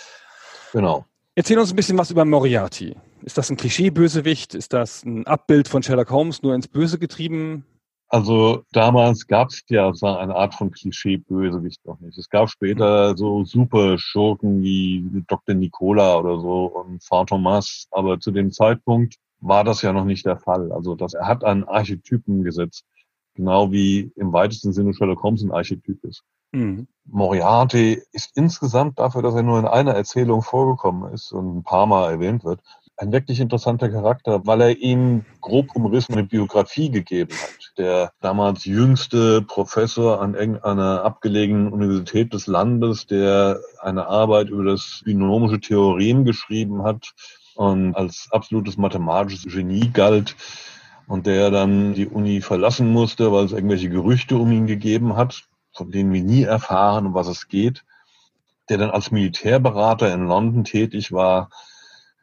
Genau. Erzähl uns ein bisschen was über Moriarty. Ist das ein Klischee-Bösewicht? Ist das ein Abbild von Sherlock Holmes, nur ins Böse getrieben? Also damals gab es ja so eine Art von Klischee-Bösewicht noch nicht. Es gab später so super Schurken wie Dr. Nicola oder so und Frau Thomas, aber zu dem Zeitpunkt war das ja noch nicht der Fall. Also das, er hat einen Archetypen gesetzt, genau wie im weitesten Sinne Sherlock Holmes ein Archetyp ist. Mhm. Moriarty ist insgesamt dafür, dass er nur in einer Erzählung vorgekommen ist und ein paar Mal erwähnt wird, ein wirklich interessanter Charakter, weil er ihm grob umrissen eine Biografie gegeben hat. Der damals jüngste Professor an irgendeiner abgelegenen Universität des Landes, der eine Arbeit über das binomische Theorem geschrieben hat und als absolutes mathematisches Genie galt und der dann die Uni verlassen musste, weil es irgendwelche Gerüchte um ihn gegeben hat, von denen wir nie erfahren, um was es geht, der dann als Militärberater in London tätig war,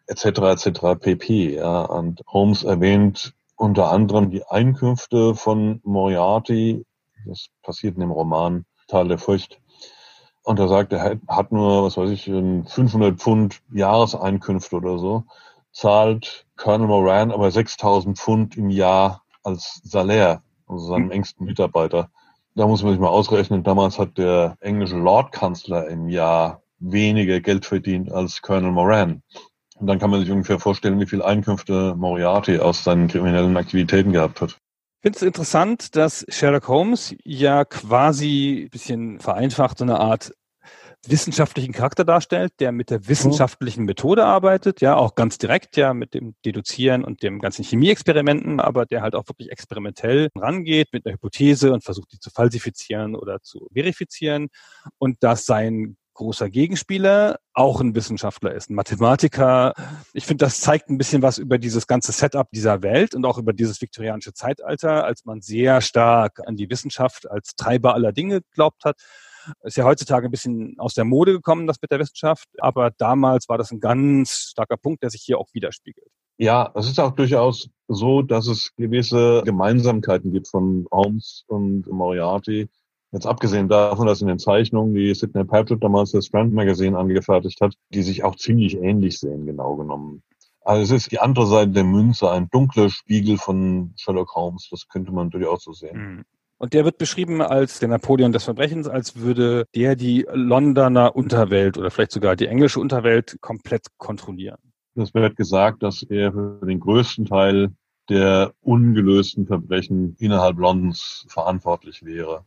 etc. etc. pp. Ja. Und Holmes erwähnt unter anderem die Einkünfte von Moriarty. Das passiert in dem Roman Tal der Furcht. Und er sagt, er hat nur, was weiß ich, 500 Pfund Jahreseinkünfte oder so, zahlt Colonel Moran aber 6000 Pfund im Jahr als Salär, also seinem engsten Mitarbeiter. Da muss man sich mal ausrechnen, damals hat der englische Lordkanzler im Jahr weniger Geld verdient als Colonel Moran. Und dann kann man sich ungefähr vorstellen, wie viel Einkünfte Moriarty aus seinen kriminellen Aktivitäten gehabt hat. Ich finde es interessant, dass Sherlock Holmes ja quasi ein bisschen vereinfacht so eine Art wissenschaftlichen Charakter darstellt, der mit der wissenschaftlichen Methode arbeitet, ja, auch ganz direkt, ja, mit dem Deduzieren und dem ganzen Chemieexperimenten, aber der halt auch wirklich experimentell rangeht mit einer Hypothese und versucht, die zu falsifizieren oder zu verifizieren und dass sein großer Gegenspieler auch ein Wissenschaftler ist, ein Mathematiker. Ich finde, das zeigt ein bisschen was über dieses ganze Setup dieser Welt und auch über dieses viktorianische Zeitalter, als man sehr stark an die Wissenschaft als Treiber aller Dinge geglaubt hat. Ist ja heutzutage ein bisschen aus der Mode gekommen, das mit der Wissenschaft, aber damals war das ein ganz starker Punkt, der sich hier auch widerspiegelt. Ja, es ist auch durchaus so, dass es gewisse Gemeinsamkeiten gibt von Holmes und Moriarty. Jetzt abgesehen davon, dass in den Zeichnungen, die Sidney Patrick damals das Strand Magazine angefertigt hat, die sich auch ziemlich ähnlich sehen, genau genommen. Also es ist die andere Seite der Münze, ein dunkler Spiegel von Sherlock Holmes. Das könnte man durchaus so sehen. Hm. Und der wird beschrieben als der Napoleon des Verbrechens, als würde der die Londoner Unterwelt oder vielleicht sogar die englische Unterwelt komplett kontrollieren. Es wird gesagt, dass er für den größten Teil der ungelösten Verbrechen innerhalb Londons verantwortlich wäre.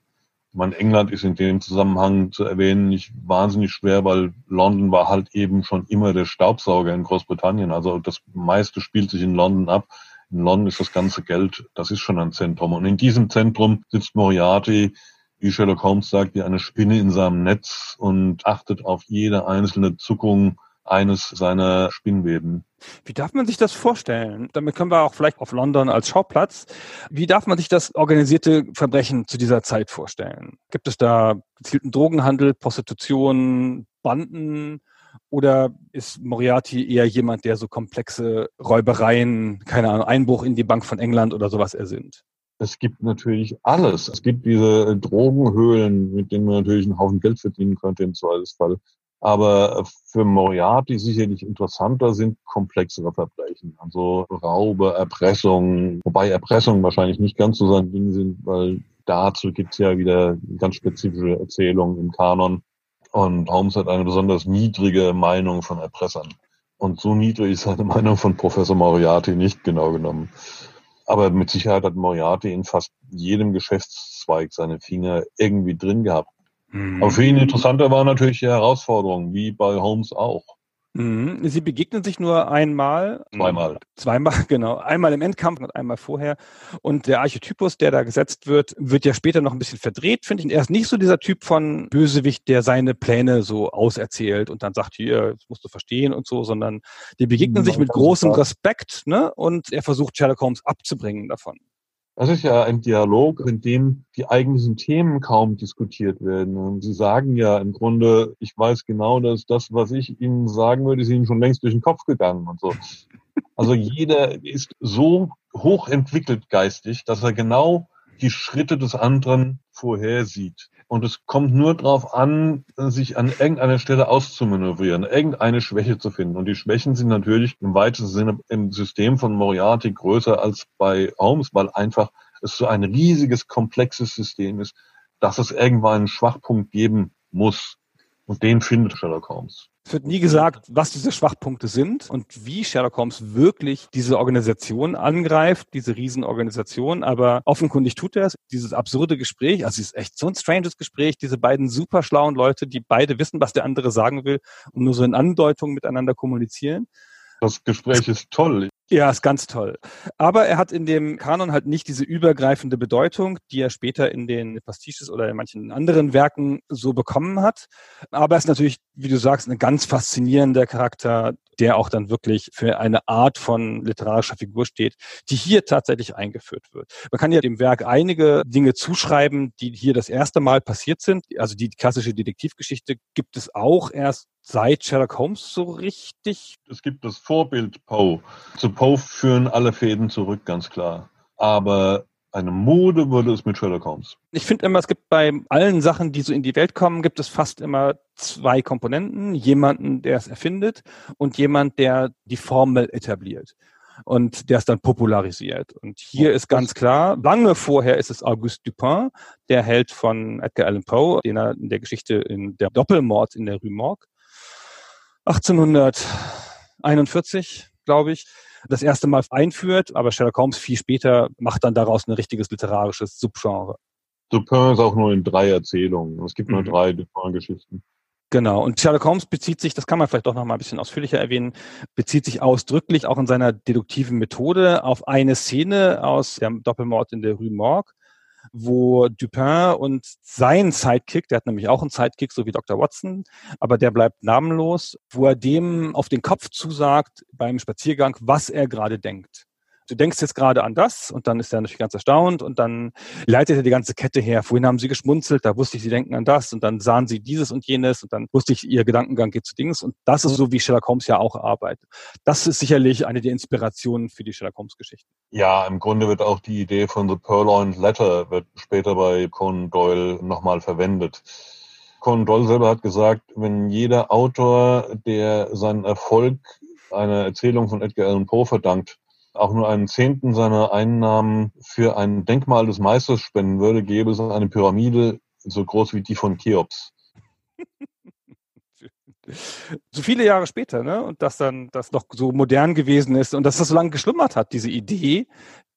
Man England ist in dem Zusammenhang zu erwähnen nicht wahnsinnig schwer, weil London war halt eben schon immer der Staubsauger in Großbritannien. Also das meiste spielt sich in London ab. In London ist das ganze Geld, das ist schon ein Zentrum. Und in diesem Zentrum sitzt Moriarty, wie Sherlock Holmes sagt, wie eine Spinne in seinem Netz und achtet auf jede einzelne Zuckung eines seiner Spinnweben. Wie darf man sich das vorstellen? Damit können wir auch vielleicht auf London als Schauplatz. Wie darf man sich das organisierte Verbrechen zu dieser Zeit vorstellen? Gibt es da gezielten Drogenhandel, Prostitution, Banden? Oder ist Moriarty eher jemand, der so komplexe Räubereien, keine Ahnung, Einbruch in die Bank von England oder sowas ersinnt? Es gibt natürlich alles. Es gibt diese Drogenhöhlen, mit denen man natürlich einen Haufen Geld verdienen könnte im Zweifelsfall. Aber für Moriarty sicherlich interessanter sind komplexere Verbrechen. Also Raube, Erpressung, wobei Erpressung wahrscheinlich nicht ganz so sein Ding sind, weil dazu gibt's ja wieder ganz spezifische Erzählungen im Kanon. Und Holmes hat eine besonders niedrige Meinung von Erpressern. Und so niedrig ist seine Meinung von Professor Moriarty nicht genau genommen. Aber mit Sicherheit hat Moriarty in fast jedem Geschäftszweig seine Finger irgendwie drin gehabt. Mhm. Aber für ihn interessanter war natürlich die Herausforderung, wie bei Holmes auch. Mhm. Sie begegnen sich nur einmal. Zweimal. Zweimal, genau. Einmal im Endkampf und einmal vorher. Und der Archetypus, der da gesetzt wird, wird ja später noch ein bisschen verdreht, finde ich. Er ist nicht so dieser Typ von Bösewicht, der seine Pläne so auserzählt und dann sagt, hier, das musst du verstehen und so, sondern die begegnen sich mit großem Respekt, ne? Und er versucht Sherlock Holmes abzubringen davon. Das ist ja ein Dialog, in dem die eigentlichen Themen kaum diskutiert werden. Und Sie sagen ja im Grunde, ich weiß genau, dass das, was ich Ihnen sagen würde, ist Ihnen schon längst durch den Kopf gegangen und so. Also jeder ist so hochentwickelt geistig, dass er genau die Schritte des anderen vorhersieht. Und es kommt nur darauf an, sich an irgendeiner Stelle auszumanövrieren, irgendeine Schwäche zu finden. Und die Schwächen sind natürlich im weitesten Sinne im System von Moriarty größer als bei Holmes, weil einfach es so ein riesiges, komplexes System ist, dass es irgendwann einen Schwachpunkt geben muss. Und den findet Sherlock Holmes. Es wird nie gesagt, was diese Schwachpunkte sind und wie Sherlock Holmes wirklich diese Organisation angreift, diese Riesenorganisation. Aber offenkundig tut er es. Dieses absurde Gespräch, also es ist echt so ein stranges Gespräch, diese beiden super schlauen Leute, die beide wissen, was der andere sagen will und nur so in Andeutungen miteinander kommunizieren. Das Gespräch ist toll. Ja, ist ganz toll. Aber er hat in dem Kanon halt nicht diese übergreifende Bedeutung, die er später in den Pastiches oder in manchen anderen Werken so bekommen hat. Aber er ist natürlich, wie du sagst, ein ganz faszinierender Charakter, der auch dann wirklich für eine Art von literarischer Figur steht, die hier tatsächlich eingeführt wird. Man kann ja dem Werk einige Dinge zuschreiben, die hier das erste Mal passiert sind. Also die klassische Detektivgeschichte gibt es auch erst seit Sherlock Holmes so richtig? Es gibt das Vorbild Poe. Zu Poe führen alle Fäden zurück, ganz klar. Aber eine Mode wurde es mit Sherlock Holmes. Ich finde immer, es gibt bei allen Sachen, die so in die Welt kommen, gibt es fast immer zwei Komponenten. Jemanden, der es erfindet und jemand, der die Formel etabliert und der es dann popularisiert. Und hier ist ganz klar, lange vorher ist es Auguste Dupin, der Held von Edgar Allan Poe, den er in der Geschichte in der Doppelmord in der Rue Morgue 1841, glaube ich, das erste Mal einführt, aber Sherlock Holmes viel später macht dann daraus ein richtiges literarisches Subgenre. Dupin ist auch nur in drei Erzählungen. Es gibt nur mhm. drei Dupin-Geschichten. Genau. Und Sherlock Holmes bezieht sich, das kann man vielleicht doch noch mal ein bisschen ausführlicher erwähnen, bezieht sich ausdrücklich auch in seiner deduktiven Methode auf eine Szene aus dem Doppelmord in der Rue Morgue, wo Dupin und sein Sidekick, der hat nämlich auch einen Sidekick, so wie Dr. Watson, aber der bleibt namenlos, wo er dem auf den Kopf zusagt beim Spaziergang, was er gerade denkt. Du denkst jetzt gerade an das und dann ist er natürlich ganz erstaunt und dann leitet er die ganze Kette her. Vorhin haben sie geschmunzelt, da wusste ich, sie denken an das und dann sahen sie dieses und jenes und dann wusste ich, ihr Gedankengang geht zu Dings und das ist so, wie Sherlock Holmes ja auch arbeitet. Das ist sicherlich eine der Inspirationen für die Sherlock Holmes Geschichten. Ja, im Grunde wird auch die Idee von The Purloined Letter wird später bei Conan Doyle nochmal verwendet. Conan Doyle selber hat gesagt, wenn jeder Autor, der seinen Erfolg einer Erzählung von Edgar Allan Poe verdankt, auch nur einen Zehnten seiner Einnahmen für ein Denkmal des Meisters spenden würde, gäbe es eine Pyramide so groß wie die von Cheops. so viele Jahre später, ne? Und dass dann das noch so modern gewesen ist und dass das so lange geschlummert hat, diese Idee,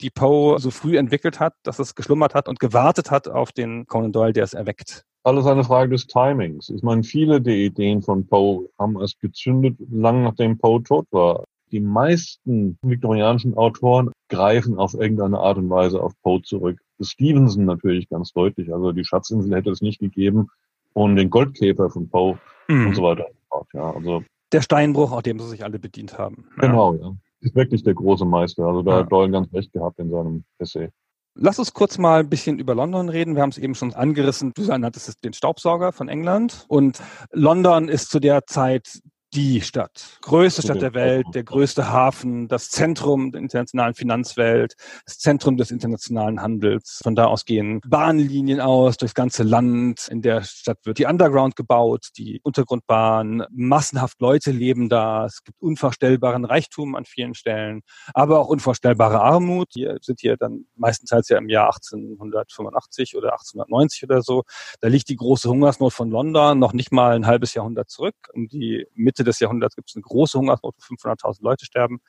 die Poe so früh entwickelt hat, dass es geschlummert hat und gewartet hat auf den Conan Doyle, der es erweckt. Alles eine Frage des Timings. Ich meine, viele der Ideen von Poe haben erst gezündet, lang nachdem Poe tot war. Die meisten viktorianischen Autoren greifen auf irgendeine Art und Weise auf Poe zurück. Stevenson natürlich ganz deutlich. Also die Schatzinsel hätte es nicht gegeben und den Goldkäfer von Poe mhm. und so weiter. Ja, also der Steinbruch, auf dem sie sich alle bedient haben. Genau, ja. Ist wirklich der große Meister. Also da ja. hat Doyle ganz recht gehabt in seinem Essay. Lass uns kurz mal ein bisschen über London reden. Wir haben es eben schon angerissen. Du nanntest den Staubsauger von England. Und London ist zu der Zeit die Stadt. Größte Stadt der Welt, der größte Hafen, das Zentrum der internationalen Finanzwelt, das Zentrum des internationalen Handels. Von da aus gehen Bahnlinien aus durchs ganze Land. In der Stadt wird die Underground gebaut, die Untergrundbahn. Massenhaft Leute leben da. Es gibt unvorstellbaren Reichtum an vielen Stellen, aber auch unvorstellbare Armut. Wir sind hier dann meistenteils ja im Jahr 1885 oder 1890 oder so. Da liegt die große Hungersnot von London noch nicht mal ein halbes Jahrhundert zurück. Um die Mitte Mitte des Jahrhunderts gibt es eine große Hungersnot, wo 500.000 Leute sterben.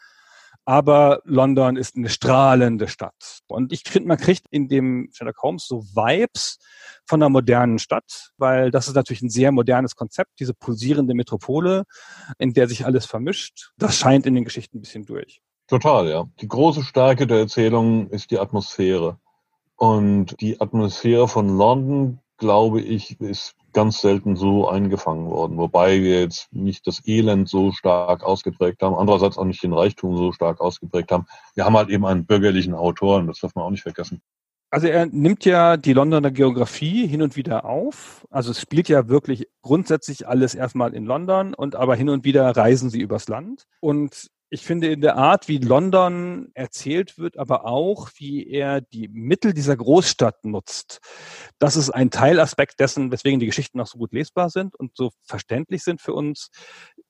Aber London ist eine strahlende Stadt. Und ich finde, man kriegt in dem Sherlock Holmes so Vibes von einer modernen Stadt, weil das ist natürlich ein sehr modernes Konzept, diese pulsierende Metropole, in der sich alles vermischt. Das scheint in den Geschichten ein bisschen durch. Total, ja. Die große Stärke der Erzählung ist die Atmosphäre. Und die Atmosphäre von London, glaube ich, ist ganz selten so eingefangen worden, wobei wir jetzt nicht das Elend so stark ausgeprägt haben, andererseits auch nicht den Reichtum so stark ausgeprägt haben. Wir haben halt eben einen bürgerlichen Autor und das darf man auch nicht vergessen. Also er nimmt ja die Londoner Geografie hin und wieder auf. Also es spielt ja wirklich grundsätzlich alles erstmal in London und aber hin und wieder reisen sie übers Land. Und ich finde in der Art, wie London erzählt wird, aber auch, wie er die Mittel dieser Großstadt nutzt. Das ist ein Teilaspekt dessen, weswegen die Geschichten noch so gut lesbar sind und so verständlich sind für uns.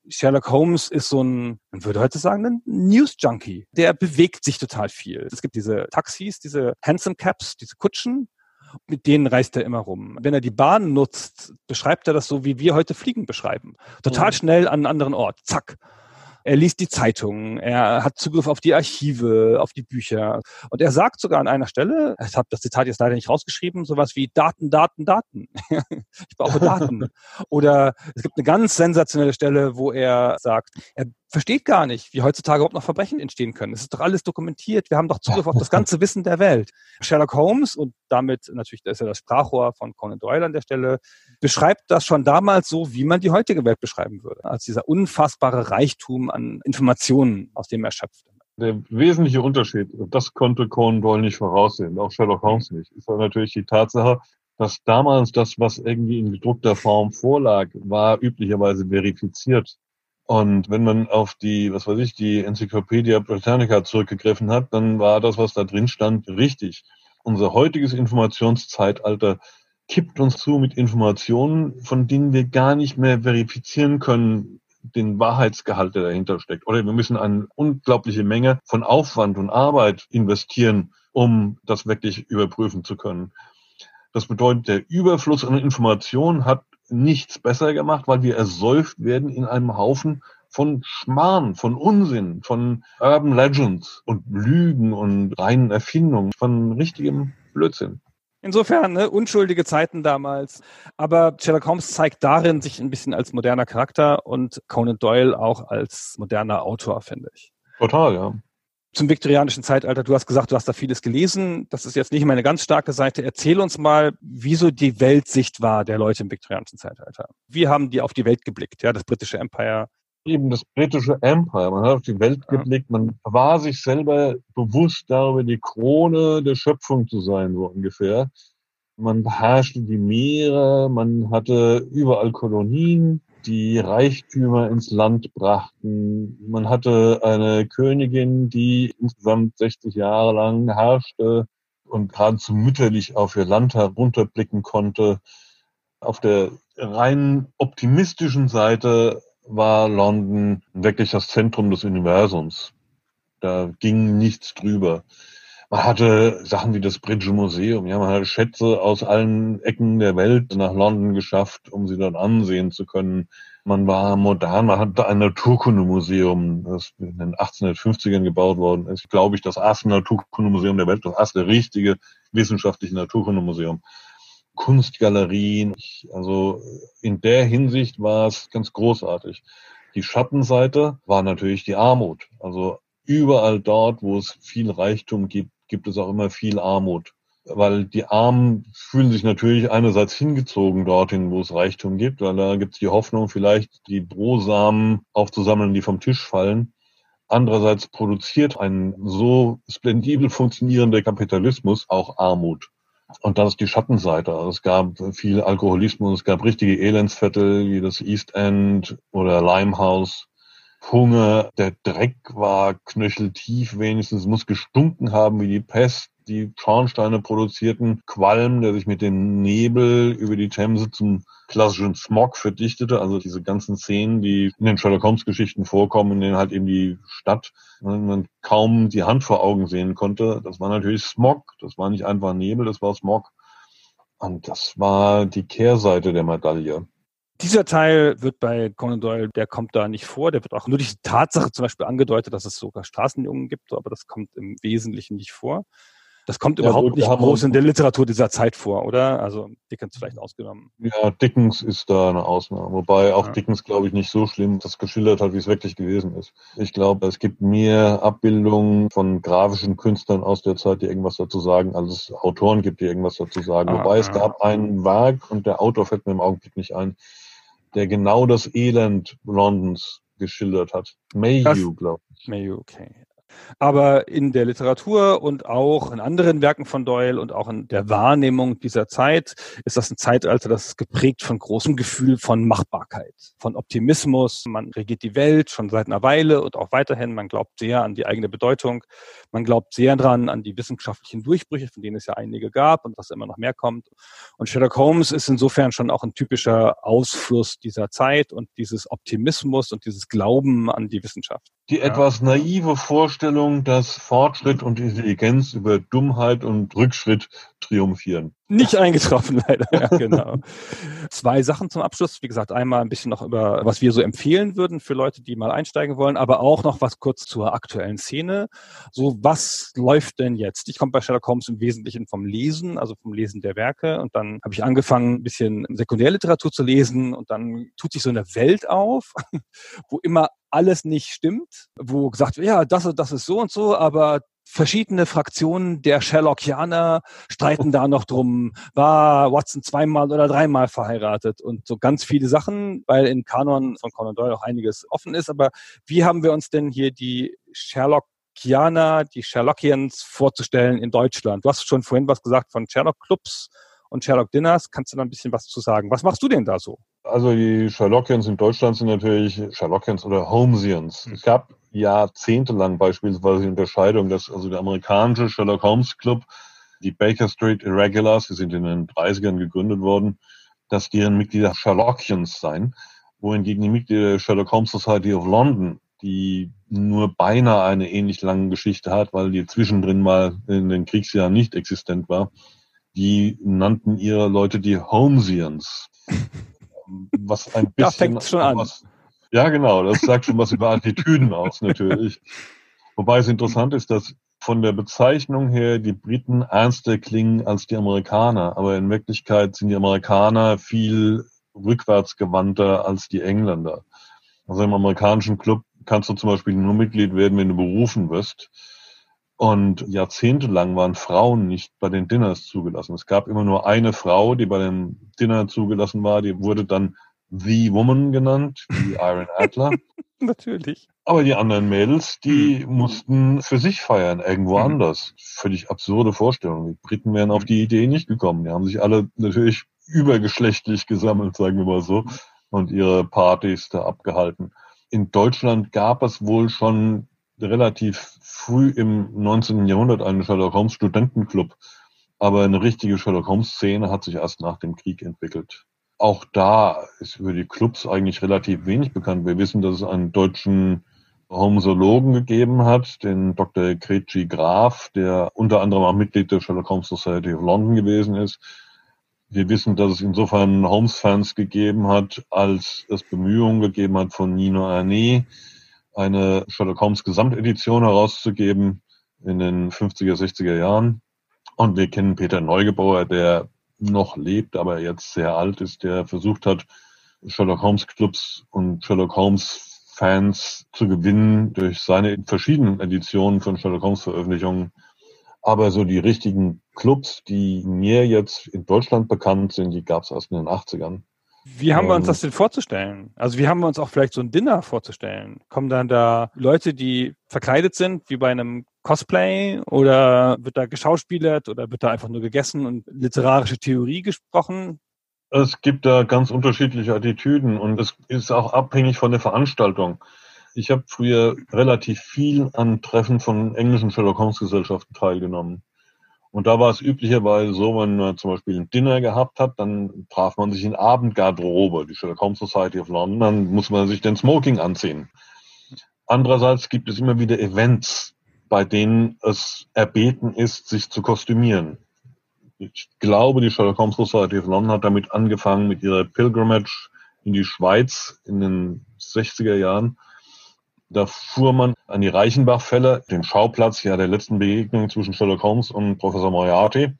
Sherlock Holmes ist so ein, man würde heute sagen, ein News-Junkie. Der bewegt sich total viel. Es gibt diese Taxis, diese Handsome Caps, diese Kutschen, mit denen reist er immer rum. Wenn er die Bahn nutzt, beschreibt er das so, wie wir heute Fliegen beschreiben. Total mhm. schnell an einen anderen Ort. Zack. Er liest die Zeitungen, er hat Zugriff auf die Archive, auf die Bücher. Und er sagt sogar an einer Stelle, ich habe das Zitat jetzt leider nicht rausgeschrieben, sowas wie Daten, Daten, Daten. ich brauche Daten. Oder es gibt eine ganz sensationelle Stelle, wo er sagt, er versteht gar nicht, wie heutzutage überhaupt noch Verbrechen entstehen können. Es ist doch alles dokumentiert. Wir haben doch Zugriff auf das ganze Wissen der Welt. Sherlock Holmes und damit natürlich, das ist ja das Sprachrohr von Conan Doyle an der Stelle, beschreibt das schon damals so, wie man die heutige Welt beschreiben würde. Als dieser unfassbare Reichtum an Informationen, aus dem er schöpft. Der wesentliche Unterschied, das konnte Conan Doyle nicht voraussehen, auch Sherlock Holmes nicht, ist natürlich die Tatsache, dass damals das, was irgendwie in gedruckter Form vorlag, war üblicherweise verifiziert. Und wenn man auf die, was weiß ich, die Enzyklopädie Britannica zurückgegriffen hat, dann war das, was da drin stand, richtig. Unser heutiges Informationszeitalter kippt uns zu mit Informationen, von denen wir gar nicht mehr verifizieren können, den Wahrheitsgehalt, der dahinter steckt. Oder wir müssen eine unglaubliche Menge von Aufwand und Arbeit investieren, um das wirklich überprüfen zu können. Das bedeutet, der Überfluss an Informationen hat nichts besser gemacht, weil wir ersäuft werden in einem Haufen von Schmarrn, von Unsinn, von Urban Legends und Lügen und reinen Erfindungen, von richtigem Blödsinn. Insofern, ne, unschuldige Zeiten damals. Aber Sherlock Holmes zeigt darin sich ein bisschen als moderner Charakter und Conan Doyle auch als moderner Autor, finde ich. Total, ja zum viktorianischen Zeitalter. Du hast gesagt, du hast da vieles gelesen. Das ist jetzt nicht meine ganz starke Seite. Erzähl uns mal, wieso die Weltsicht war der Leute im viktorianischen Zeitalter. Wie haben die auf die Welt geblickt? Ja, das britische Empire. eben das britische Empire. Man hat auf die Welt geblickt, man war sich selber bewusst darüber, die Krone der Schöpfung zu sein, so ungefähr. Man beherrschte die Meere, man hatte überall Kolonien, die Reichtümer ins Land brachten. Man hatte eine Königin, die insgesamt 60 Jahre lang herrschte und geradezu mütterlich auf ihr Land herunterblicken konnte. Auf der rein optimistischen Seite war London wirklich das Zentrum des Universums. Da ging nichts drüber. Man hatte Sachen wie das Britische Museum, ja, man hatte Schätze aus allen Ecken der Welt nach London geschafft, um sie dort ansehen zu können. Man war modern, man hatte ein Naturkundemuseum, das in den 1850ern gebaut worden ist, glaube ich, das erste Naturkundemuseum der Welt, das erste richtige wissenschaftliche Naturkundemuseum. Kunstgalerien. Also in der Hinsicht war es ganz großartig. Die Schattenseite war natürlich die Armut. Also überall dort, wo es viel Reichtum gibt, gibt es auch immer viel Armut. Weil die Armen fühlen sich natürlich einerseits hingezogen dorthin, wo es Reichtum gibt, weil da gibt es die Hoffnung, vielleicht die Brosamen aufzusammeln, die vom Tisch fallen. Andererseits produziert ein so splendibel funktionierender Kapitalismus auch Armut. Und das ist die Schattenseite. Also es gab viel Alkoholismus, es gab richtige Elendsviertel wie das East End oder Limehouse. Hunger, der Dreck war knöcheltief wenigstens, muss gestunken haben wie die Pest. Die Schornsteine produzierten Qualm, der sich mit dem Nebel über die Themse zum klassischen Smog verdichtete. Also diese ganzen Szenen, die in den Sherlock Holmes Geschichten vorkommen, in denen halt eben die Stadt man kaum die Hand vor Augen sehen konnte. Das war natürlich Smog. Das war nicht einfach Nebel, das war Smog. Und das war die Kehrseite der Medaille. Dieser Teil wird bei Conan Doyle, der kommt da nicht vor. Der wird auch nur die Tatsache zum Beispiel angedeutet, dass es sogar Straßenjungen gibt, aber das kommt im Wesentlichen nicht vor. Das kommt ja, überhaupt gut, nicht groß in der Literatur dieser Zeit vor, oder? Also Dickens vielleicht ausgenommen. Ja, Dickens ist da eine Ausnahme. Wobei auch ja. Dickens, glaube ich, nicht so schlimm das geschildert hat, wie es wirklich gewesen ist. Ich glaube, es gibt mehr Abbildungen von grafischen Künstlern aus der Zeit, die irgendwas dazu sagen, als es Autoren gibt, die irgendwas dazu sagen. Ah, Wobei ah. es gab ein Werk, und der Autor fällt mir im Augenblick nicht ein, der genau das Elend Londons geschildert hat. Mayhew, glaube ich. Mayhew, okay. Aber in der Literatur und auch in anderen Werken von Doyle und auch in der Wahrnehmung dieser Zeit ist das ein Zeitalter, das ist geprägt von großem Gefühl von Machbarkeit, von Optimismus. Man regiert die Welt schon seit einer Weile und auch weiterhin. Man glaubt sehr an die eigene Bedeutung. Man glaubt sehr dran an die wissenschaftlichen Durchbrüche, von denen es ja einige gab und was immer noch mehr kommt. Und Sherlock Holmes ist insofern schon auch ein typischer Ausfluss dieser Zeit und dieses Optimismus und dieses Glauben an die Wissenschaft. Die ja. etwas naive Vorstellung, dass Fortschritt und Intelligenz über Dummheit und Rückschritt triumphieren. Nicht eingetroffen, leider. Ja, genau. Zwei Sachen zum Abschluss. Wie gesagt, einmal ein bisschen noch über, was wir so empfehlen würden für Leute, die mal einsteigen wollen, aber auch noch was kurz zur aktuellen Szene. So, was läuft denn jetzt? Ich komme bei Sherlock Holmes im Wesentlichen vom Lesen, also vom Lesen der Werke. Und dann habe ich angefangen, ein bisschen Sekundärliteratur zu lesen und dann tut sich so eine Welt auf, wo immer alles nicht stimmt, wo gesagt wird, ja, das, das ist so und so, aber verschiedene Fraktionen der Sherlockianer streiten da noch drum, war Watson zweimal oder dreimal verheiratet und so ganz viele Sachen, weil in Kanon von Conan Doyle auch einiges offen ist. Aber wie haben wir uns denn hier die Sherlockianer, die Sherlockians vorzustellen in Deutschland? Du hast schon vorhin was gesagt von Sherlock Clubs und Sherlock Dinners. Kannst du da ein bisschen was zu sagen? Was machst du denn da so? Also die Sherlockians in Deutschland sind natürlich Sherlockians oder Holmesians. Hm. Es gab jahrzehntelang beispielsweise die Unterscheidung, dass also der amerikanische Sherlock Holmes Club, die Baker Street Irregulars, die sind in den 30ern gegründet worden, dass deren Mitglieder Sherlockians seien, wohingegen die Mitglieder der Sherlock Holmes Society of London, die nur beinahe eine ähnlich lange Geschichte hat, weil die zwischendrin mal in den Kriegsjahren nicht existent war, die nannten ihre Leute die Holmesians. Was ein bisschen. Da fängt schon an. Was, ja, genau. Das sagt schon was über Attitüden aus, natürlich. Wobei es interessant ist, dass von der Bezeichnung her die Briten ernster klingen als die Amerikaner. Aber in Wirklichkeit sind die Amerikaner viel rückwärtsgewandter als die Engländer. Also im amerikanischen Club kannst du zum Beispiel nur Mitglied werden, wenn du berufen wirst. Und jahrzehntelang waren Frauen nicht bei den Dinners zugelassen. Es gab immer nur eine Frau, die bei dem Dinner zugelassen war. Die wurde dann The Woman genannt, wie Iron Adler. Natürlich. Aber die anderen Mädels, die hm. mussten für sich feiern, irgendwo hm. anders. Völlig absurde Vorstellung. Die Briten wären auf die Idee nicht gekommen. Die haben sich alle natürlich übergeschlechtlich gesammelt, sagen wir mal so, und ihre Partys da abgehalten. In Deutschland gab es wohl schon relativ früh im 19. Jahrhundert einen Sherlock Holmes Studentenclub. Aber eine richtige Sherlock Holmes Szene hat sich erst nach dem Krieg entwickelt. Auch da ist über die Clubs eigentlich relativ wenig bekannt. Wir wissen, dass es einen deutschen Homosologen gegeben hat, den Dr. Kretschi Graf, der unter anderem auch Mitglied der Sherlock Holmes Society of London gewesen ist. Wir wissen, dass es insofern Holmes-Fans gegeben hat, als es Bemühungen gegeben hat von Nino Arne, eine Sherlock Holmes Gesamtedition herauszugeben in den 50er, 60er Jahren. Und wir kennen Peter Neugebauer, der noch lebt, aber jetzt sehr alt ist, der versucht hat, Sherlock Holmes Clubs und Sherlock Holmes Fans zu gewinnen durch seine verschiedenen Editionen von Sherlock Holmes Veröffentlichungen. Aber so die richtigen Clubs, die mir jetzt in Deutschland bekannt sind, die gab es erst in den 80ern. Wie haben wir uns ähm. das denn vorzustellen? Also wie haben wir uns auch vielleicht so ein Dinner vorzustellen? Kommen dann da Leute, die verkleidet sind, wie bei einem Cosplay oder wird da geschauspielert oder wird da einfach nur gegessen und literarische Theorie gesprochen? Es gibt da ganz unterschiedliche Attitüden und es ist auch abhängig von der Veranstaltung. Ich habe früher relativ viel an Treffen von englischen Sherlock Holmes Gesellschaften teilgenommen. Und da war es üblicherweise so, wenn man zum Beispiel ein Dinner gehabt hat, dann traf man sich in Abendgarderobe, die Sherlock Holmes Society of London, dann muss man sich den Smoking anziehen. Andererseits gibt es immer wieder Events, bei denen es erbeten ist, sich zu kostümieren. Ich glaube, die Sherlock Holmes Society of London hat damit angefangen mit ihrer Pilgrimage in die Schweiz in den 60er Jahren. Da fuhr man an die Reichenbach-Fälle, den Schauplatz ja der letzten Begegnung zwischen Sherlock Holmes und Professor Moriarty.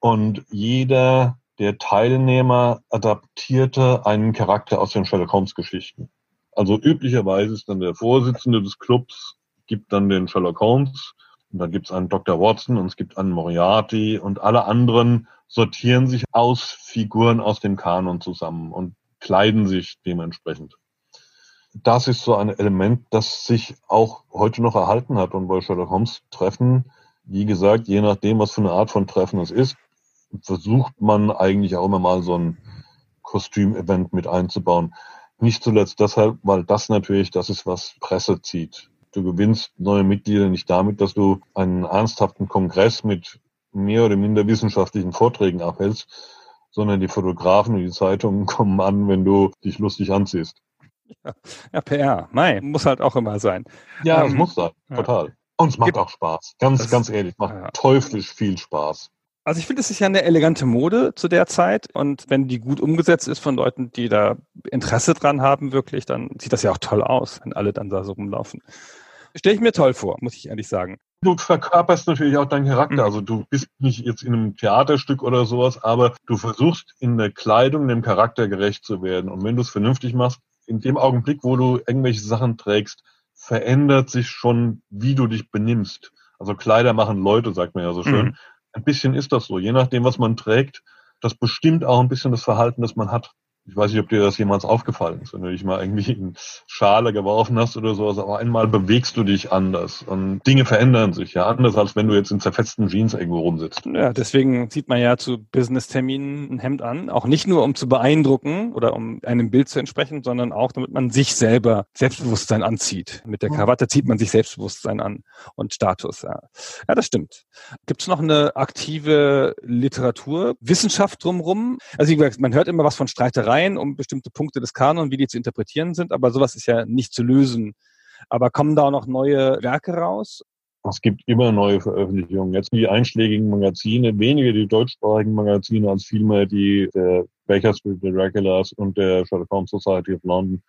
Und jeder der Teilnehmer adaptierte einen Charakter aus den Sherlock Holmes Geschichten. Also üblicherweise ist dann der Vorsitzende des Clubs gibt dann den Sherlock Holmes und dann gibt es einen Dr. Watson und es gibt einen Moriarty und alle anderen sortieren sich aus Figuren aus dem Kanon zusammen und kleiden sich dementsprechend. Das ist so ein Element, das sich auch heute noch erhalten hat und bei Sherlock Holmes Treffen, wie gesagt, je nachdem, was für eine Art von Treffen es ist, versucht man eigentlich auch immer mal so ein Kostümevent mit einzubauen. Nicht zuletzt deshalb, weil das natürlich das ist, was Presse zieht. Du gewinnst neue Mitglieder nicht damit, dass du einen ernsthaften Kongress mit mehr oder minder wissenschaftlichen Vorträgen abhältst, sondern die Fotografen und die Zeitungen kommen an, wenn du dich lustig anziehst. Ja, ja PR, nein, muss halt auch immer sein. Ja, ähm, es muss sein, total. Ja. Und es macht Gibt, auch Spaß. Ganz, ganz ehrlich, macht ja. teuflisch viel Spaß. Also ich finde, es ist ja eine elegante Mode zu der Zeit und wenn die gut umgesetzt ist von Leuten, die da Interesse dran haben, wirklich, dann sieht das ja auch toll aus, wenn alle dann da so rumlaufen. Stelle ich mir toll vor, muss ich ehrlich sagen. Du verkörperst natürlich auch deinen Charakter. Mhm. Also du bist nicht jetzt in einem Theaterstück oder sowas, aber du versuchst in der Kleidung dem Charakter gerecht zu werden. Und wenn du es vernünftig machst, in dem Augenblick, wo du irgendwelche Sachen trägst, verändert sich schon, wie du dich benimmst. Also Kleider machen Leute, sagt man ja so schön. Mhm. Ein bisschen ist das so. Je nachdem, was man trägt, das bestimmt auch ein bisschen das Verhalten, das man hat. Ich weiß nicht, ob dir das jemals aufgefallen ist, wenn du dich mal irgendwie in Schale geworfen hast oder sowas, aber einmal bewegst du dich anders und Dinge verändern sich ja anders, als wenn du jetzt in zerfetzten Jeans irgendwo rumsitzt. Ja, deswegen zieht man ja zu Business-Terminen ein Hemd an, auch nicht nur um zu beeindrucken oder um einem Bild zu entsprechen, sondern auch damit man sich selber Selbstbewusstsein anzieht. Mit der Krawatte zieht man sich Selbstbewusstsein an und Status. Ja, ja das stimmt. Gibt es noch eine aktive Literatur, Wissenschaft drumherum? Also wie gesagt, man hört immer was von Streiterei rein, um bestimmte Punkte des Kanon, wie die zu interpretieren sind, aber sowas ist ja nicht zu lösen. Aber kommen da auch noch neue Werke raus? Es gibt immer neue Veröffentlichungen. Jetzt die einschlägigen Magazine, weniger die deutschsprachigen Magazine als vielmehr die der Baker the Regulars und der Sherlock Holmes Society of London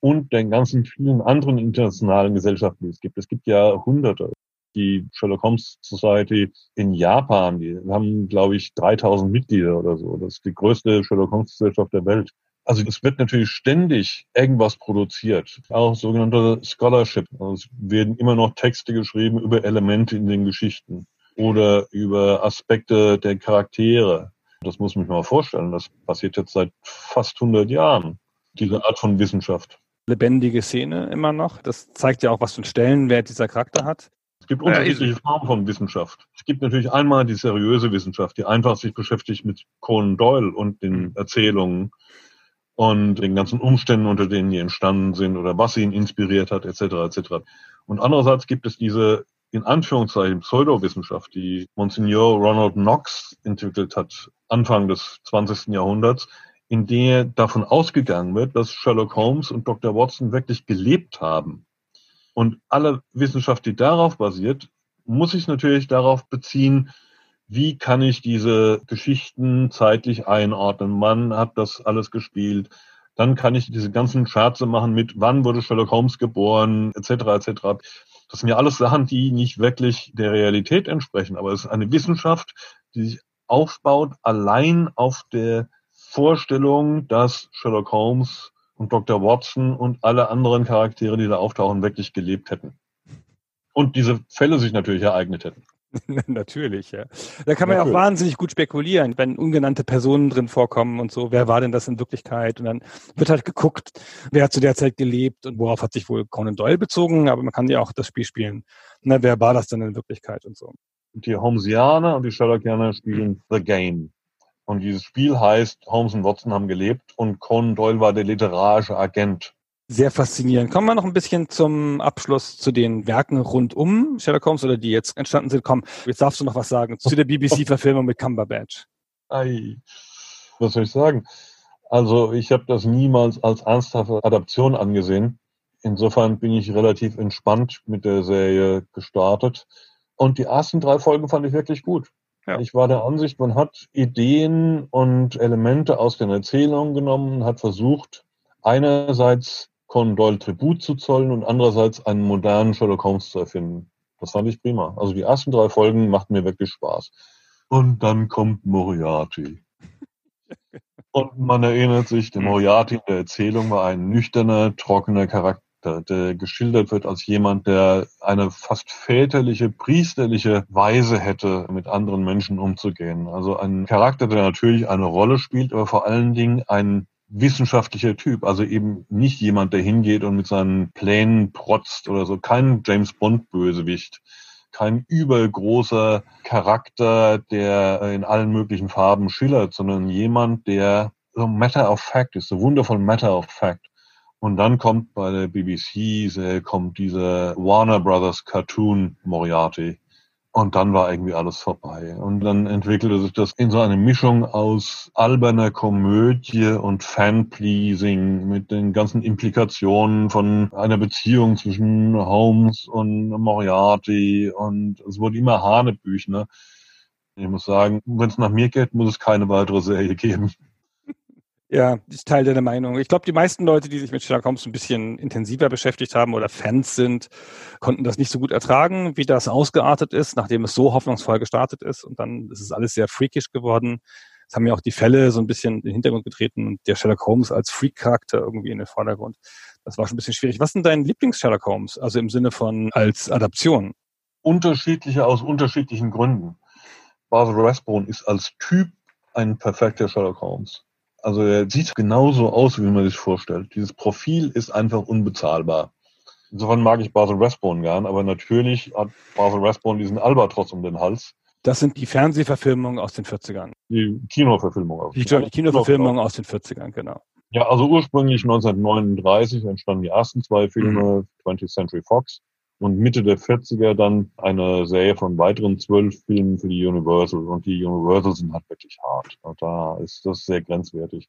und den ganzen vielen anderen internationalen Gesellschaften, die es gibt. Es gibt ja hunderte. Die Sherlock Holmes Society in Japan, die haben, glaube ich, 3000 Mitglieder oder so. Das ist die größte Sherlock Holmes Gesellschaft der Welt. Also es wird natürlich ständig irgendwas produziert, auch sogenannte Scholarship. Also es werden immer noch Texte geschrieben über Elemente in den Geschichten oder über Aspekte der Charaktere. Das muss man sich mal vorstellen. Das passiert jetzt seit fast 100 Jahren, diese Art von Wissenschaft. lebendige Szene immer noch. Das zeigt ja auch, was für einen Stellenwert dieser Charakter hat. Es gibt unterschiedliche Formen von Wissenschaft. Es gibt natürlich einmal die seriöse Wissenschaft, die einfach sich beschäftigt mit Conan Doyle und den mhm. Erzählungen und den ganzen Umständen, unter denen die entstanden sind oder was ihn inspiriert hat, etc. etc. Und andererseits gibt es diese in Anführungszeichen Pseudowissenschaft, die Monsignor Ronald Knox entwickelt hat, Anfang des 20. Jahrhunderts, in der davon ausgegangen wird, dass Sherlock Holmes und Dr. Watson wirklich gelebt haben. Und alle Wissenschaft, die darauf basiert, muss sich natürlich darauf beziehen, wie kann ich diese Geschichten zeitlich einordnen? Wann hat das alles gespielt? Dann kann ich diese ganzen Scherze machen mit, wann wurde Sherlock Holmes geboren, etc. etc. Das sind ja alles Sachen, die nicht wirklich der Realität entsprechen, aber es ist eine Wissenschaft, die sich aufbaut allein auf der Vorstellung, dass Sherlock Holmes und Dr. Watson und alle anderen Charaktere, die da auftauchen, wirklich gelebt hätten. Und diese Fälle sich natürlich ereignet hätten. Natürlich, ja. Da kann man ja auch wahnsinnig gut spekulieren, wenn ungenannte Personen drin vorkommen und so. Wer war denn das in Wirklichkeit? Und dann wird halt geguckt, wer hat zu der Zeit gelebt und worauf hat sich wohl Conan Doyle bezogen. Aber man kann ja auch das Spiel spielen. Na, wer war das denn in Wirklichkeit und so? Die Holmesianer und die Sherlockianer spielen The Game. Und dieses Spiel heißt, Holmes und Watson haben gelebt und Conan Doyle war der literarische Agent. Sehr faszinierend. Kommen wir noch ein bisschen zum Abschluss zu den Werken rund um Sherlock Holmes oder die jetzt entstanden sind. Komm, jetzt darfst du noch was sagen zu der BBC-Verfilmung mit Cumberbatch. Ei, was soll ich sagen? Also ich habe das niemals als ernsthafte Adaption angesehen. Insofern bin ich relativ entspannt mit der Serie gestartet. Und die ersten drei Folgen fand ich wirklich gut. Ja. Ich war der Ansicht, man hat Ideen und Elemente aus den Erzählungen genommen, hat versucht, einerseits Conan Doyle Tribut zu zollen und andererseits einen modernen Sherlock Holmes zu erfinden. Das fand ich prima. Also die ersten drei Folgen machten mir wirklich Spaß. Und dann kommt Moriarty. Und man erinnert sich, der Moriarty in der Erzählung war ein nüchterner, trockener Charakter, der geschildert wird als jemand, der eine fast väterliche, priesterliche Weise hätte, mit anderen Menschen umzugehen. Also ein Charakter, der natürlich eine Rolle spielt, aber vor allen Dingen ein wissenschaftlicher Typ, also eben nicht jemand, der hingeht und mit seinen Plänen protzt oder so, kein James Bond Bösewicht, kein übergroßer Charakter, der in allen möglichen Farben schillert, sondern jemand, der so Matter of Fact ist, so wundervoll Matter of Fact. Und dann kommt bei der BBC, kommt dieser Warner Brothers Cartoon Moriarty, und dann war irgendwie alles vorbei. Und dann entwickelte sich das in so eine Mischung aus alberner Komödie und Fanpleasing mit den ganzen Implikationen von einer Beziehung zwischen Holmes und Moriarty. Und es wurde immer Hanebüchner. Ich muss sagen, wenn es nach mir geht, muss es keine weitere Serie geben. Ja, ich teile deine Meinung. Ich glaube, die meisten Leute, die sich mit Sherlock Holmes ein bisschen intensiver beschäftigt haben oder Fans sind, konnten das nicht so gut ertragen, wie das ausgeartet ist, nachdem es so hoffnungsvoll gestartet ist. Und dann ist es alles sehr freakish geworden. Es haben ja auch die Fälle so ein bisschen in den Hintergrund getreten und der Sherlock Holmes als Freak-Charakter irgendwie in den Vordergrund. Das war schon ein bisschen schwierig. Was sind dein Lieblings-Sherlock Holmes? Also im Sinne von als Adaption? Unterschiedliche aus unterschiedlichen Gründen. Basil Rathbone ist als Typ ein perfekter Sherlock Holmes. Also er sieht genauso aus, wie man sich vorstellt. Dieses Profil ist einfach unbezahlbar. Insofern mag ich Basil Rathbone gern, aber natürlich hat Basil Rathbone diesen Albatros um den Hals. Das sind die Fernsehverfilmungen aus den 40ern. Die Kinoverfilmungen. Die, die Kinoverfilmungen aus den 40ern, genau. Ja, also ursprünglich 1939 entstanden die ersten zwei Filme, mhm. 20th Century Fox und Mitte der 40er dann eine Serie von weiteren zwölf Filmen für die Universal. Und die Universal sind halt wirklich hart. Und da ist das sehr grenzwertig.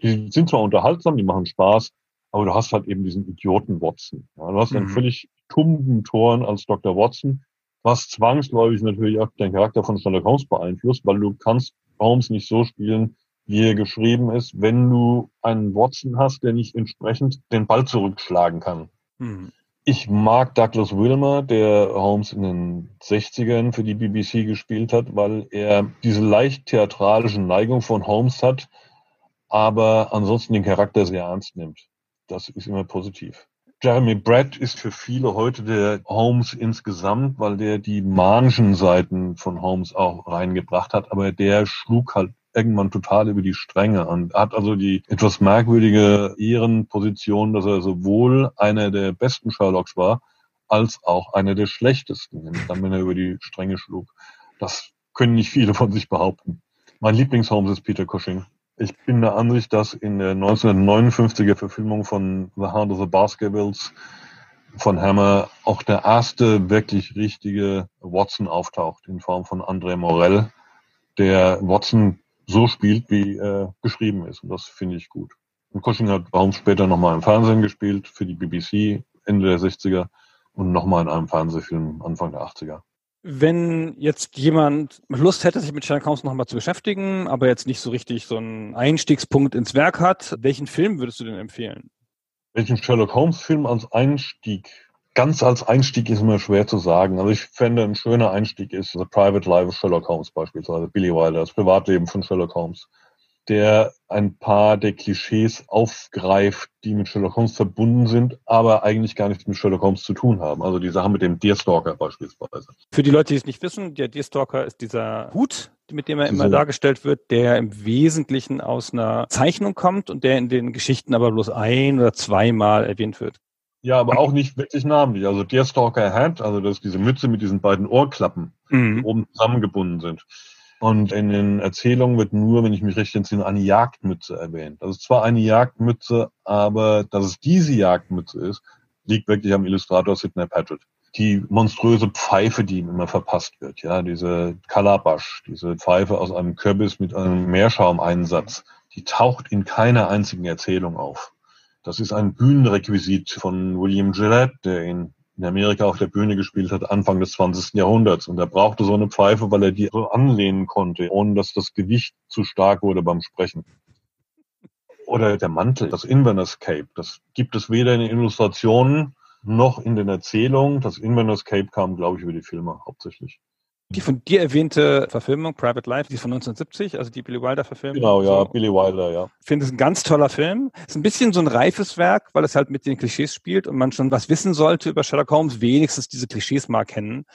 Die sind zwar unterhaltsam, die machen Spaß, aber du hast halt eben diesen Idioten Watson. Ja, du hast mhm. einen völlig tumben Toren als Dr. Watson, was zwangsläufig natürlich auch den Charakter von Sherlock Holmes beeinflusst, weil du kannst Holmes nicht so spielen, wie er geschrieben ist, wenn du einen Watson hast, der nicht entsprechend den Ball zurückschlagen kann. Mhm. Ich mag Douglas Wilmer, der Holmes in den 60ern für die BBC gespielt hat, weil er diese leicht theatralische Neigung von Holmes hat, aber ansonsten den Charakter sehr ernst nimmt. Das ist immer positiv. Jeremy Brett ist für viele heute der Holmes insgesamt, weil der die manischen Seiten von Holmes auch reingebracht hat, aber der schlug halt irgendwann total über die Stränge und hat also die etwas merkwürdige Ehrenposition, dass er sowohl einer der besten Sherlocks war, als auch einer der schlechtesten, dann, wenn er über die Stränge schlug. Das können nicht viele von sich behaupten. Mein Lieblingsholmes ist Peter Cushing. Ich bin der Ansicht, dass in der 1959er Verfilmung von The Heart of the Baskervilles von Hammer auch der erste wirklich richtige Watson auftaucht in Form von André Morell, der Watson so spielt, wie er geschrieben ist. Und das finde ich gut. Und Cushing hat Holmes später nochmal im Fernsehen gespielt für die BBC Ende der 60er und nochmal in einem Fernsehfilm Anfang der 80er. Wenn jetzt jemand Lust hätte, sich mit Sherlock Holmes nochmal zu beschäftigen, aber jetzt nicht so richtig so einen Einstiegspunkt ins Werk hat, welchen Film würdest du denn empfehlen? Welchen Sherlock Holmes Film als Einstieg? Ganz als Einstieg ist immer schwer zu sagen. Also ich fände, ein schöner Einstieg ist The Private Life of Sherlock Holmes beispielsweise, Billy Wilder, das Privatleben von Sherlock Holmes der ein paar der Klischees aufgreift, die mit Sherlock Holmes verbunden sind, aber eigentlich gar nichts mit Sherlock Holmes zu tun haben. Also die Sache mit dem Deerstalker beispielsweise. Für die Leute, die es nicht wissen, der Deerstalker ist dieser Hut, mit dem er immer dargestellt wird, der im Wesentlichen aus einer Zeichnung kommt und der in den Geschichten aber bloß ein oder zweimal erwähnt wird. Ja, aber auch nicht wirklich namentlich. Also Deerstalker Hat, also das ist diese Mütze mit diesen beiden Ohrklappen, mhm. die oben zusammengebunden sind. Und in den Erzählungen wird nur, wenn ich mich recht entsinne, eine Jagdmütze erwähnt. Das ist zwar eine Jagdmütze, aber dass es diese Jagdmütze ist, liegt wirklich am Illustrator Sidney Paget. Die monströse Pfeife, die ihm immer verpasst wird, ja, diese Kalabash, diese Pfeife aus einem Kürbis mit einem Meerschaumeinsatz, die taucht in keiner einzigen Erzählung auf. Das ist ein Bühnenrequisit von William Gillette, der in in Amerika auf der Bühne gespielt hat, Anfang des 20. Jahrhunderts. Und er brauchte so eine Pfeife, weil er die so anlehnen konnte, ohne dass das Gewicht zu stark wurde beim Sprechen. Oder der Mantel, das Inverness Cape, das gibt es weder in den Illustrationen noch in den Erzählungen. Das Inverness Cape kam, glaube ich, über die Filme hauptsächlich. Die von dir erwähnte Verfilmung, Private Life, die ist von 1970, also die Billy Wilder-Verfilmung. Genau, ja, so. Billy Wilder, ja. Ich finde es ein ganz toller Film. Ist ein bisschen so ein reifes Werk, weil es halt mit den Klischees spielt und man schon was wissen sollte über Sherlock Holmes, wenigstens diese Klischees mal kennen.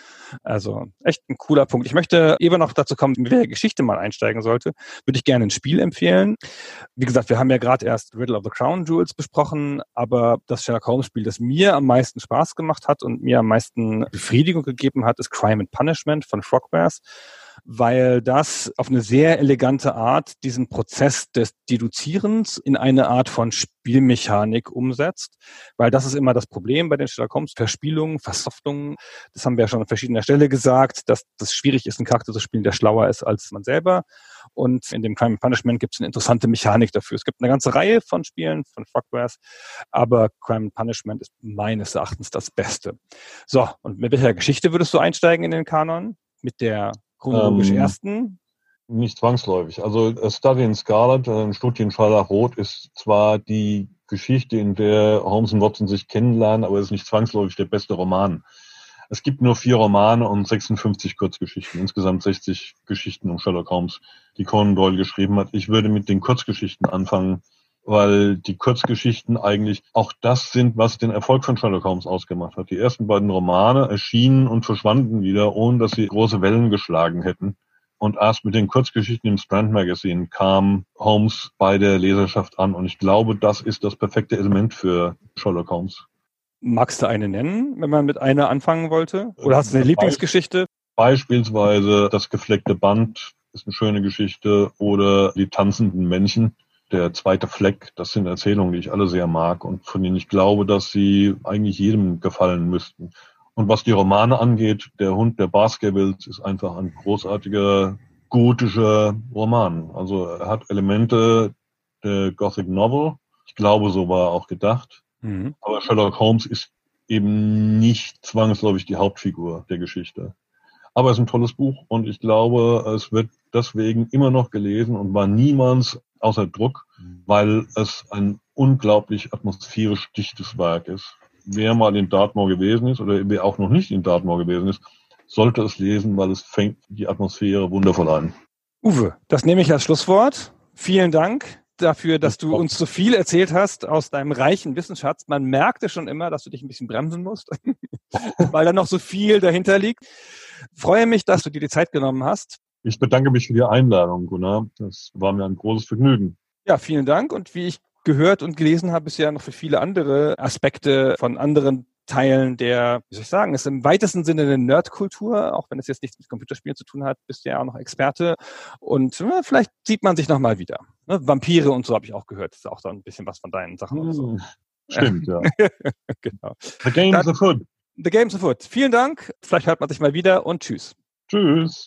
Also echt ein cooler Punkt. Ich möchte eben noch dazu kommen, mit welcher Geschichte man einsteigen sollte. Würde ich gerne ein Spiel empfehlen. Wie gesagt, wir haben ja gerade erst Riddle of the Crown Jewels besprochen, aber das Sherlock Holmes Spiel, das mir am meisten Spaß gemacht hat und mir am meisten Befriedigung gegeben hat, ist Crime and Punishment von Frogwares, weil das auf eine sehr elegante Art diesen Prozess des Deduzierens in eine Art von Spielmechanik umsetzt, weil das ist immer das Problem bei den Sherlock Holmes Verspielungen, Versoftungen. Das haben wir ja schon an verschiedener Stelle gesagt, dass das schwierig ist, einen Charakter zu spielen, der schlauer ist als man selber. Und in dem Crime and Punishment gibt es eine interessante Mechanik dafür. Es gibt eine ganze Reihe von Spielen von Frogwares, aber Crime and Punishment ist meines Erachtens das Beste. So, und mit welcher Geschichte würdest du einsteigen in den Kanon? Mit der chronologisch ähm, ersten? Nicht zwangsläufig. Also A Study in Scarlet, ein Studien Scharlachrot, ist zwar die Geschichte, in der Holmes und Watson sich kennenlernen, aber es ist nicht zwangsläufig der beste Roman. Es gibt nur vier Romane und 56 Kurzgeschichten, insgesamt 60 Geschichten um Sherlock Holmes, die Conan Doyle geschrieben hat. Ich würde mit den Kurzgeschichten anfangen, weil die Kurzgeschichten eigentlich auch das sind, was den Erfolg von Sherlock Holmes ausgemacht hat. Die ersten beiden Romane erschienen und verschwanden wieder, ohne dass sie große Wellen geschlagen hätten. Und erst mit den Kurzgeschichten im Strand Magazine kam Holmes bei der Leserschaft an. Und ich glaube, das ist das perfekte Element für Sherlock Holmes. Magst du eine nennen, wenn man mit einer anfangen wollte? Oder hast du eine Lieblingsgeschichte? Beispielsweise das gefleckte Band ist eine schöne Geschichte oder die tanzenden Männchen der zweite Fleck, das sind Erzählungen, die ich alle sehr mag und von denen ich glaube, dass sie eigentlich jedem gefallen müssten. Und was die Romane angeht, der Hund der Baskervilles ist einfach ein großartiger gotischer Roman. Also er hat Elemente der Gothic Novel. Ich glaube, so war er auch gedacht. Mhm. Aber Sherlock Holmes ist eben nicht zwangsläufig die Hauptfigur der Geschichte. Aber es ist ein tolles Buch und ich glaube, es wird deswegen immer noch gelesen und war niemals außer Druck, mhm. weil es ein unglaublich atmosphärisch dichtes Werk ist. Wer mal in Dartmoor gewesen ist oder wer auch noch nicht in Dartmoor gewesen ist, sollte es lesen, weil es fängt die Atmosphäre wundervoll an. Uwe, das nehme ich als Schlusswort. Vielen Dank dafür, dass du uns so viel erzählt hast aus deinem reichen Wissensschatz. Man merkte schon immer, dass du dich ein bisschen bremsen musst, weil da noch so viel dahinter liegt. Freue mich, dass du dir die Zeit genommen hast. Ich bedanke mich für die Einladung, Gunnar. Das war mir ein großes Vergnügen. Ja, vielen Dank. Und wie ich gehört und gelesen habe, ist ja noch für viele andere Aspekte von anderen Teilen der, wie soll ich sagen, ist im weitesten Sinne eine Nerdkultur, auch wenn es jetzt nichts mit Computerspielen zu tun hat, bist du ja auch noch Experte. Und äh, vielleicht sieht man sich nochmal wieder. Ne? Vampire und so habe ich auch gehört. Das ist auch so ein bisschen was von deinen Sachen. Hm, so. Stimmt, ja. genau. The Game's Dann, afoot. The Game's afoot. Vielen Dank. Vielleicht hört man sich mal wieder und tschüss. Tschüss.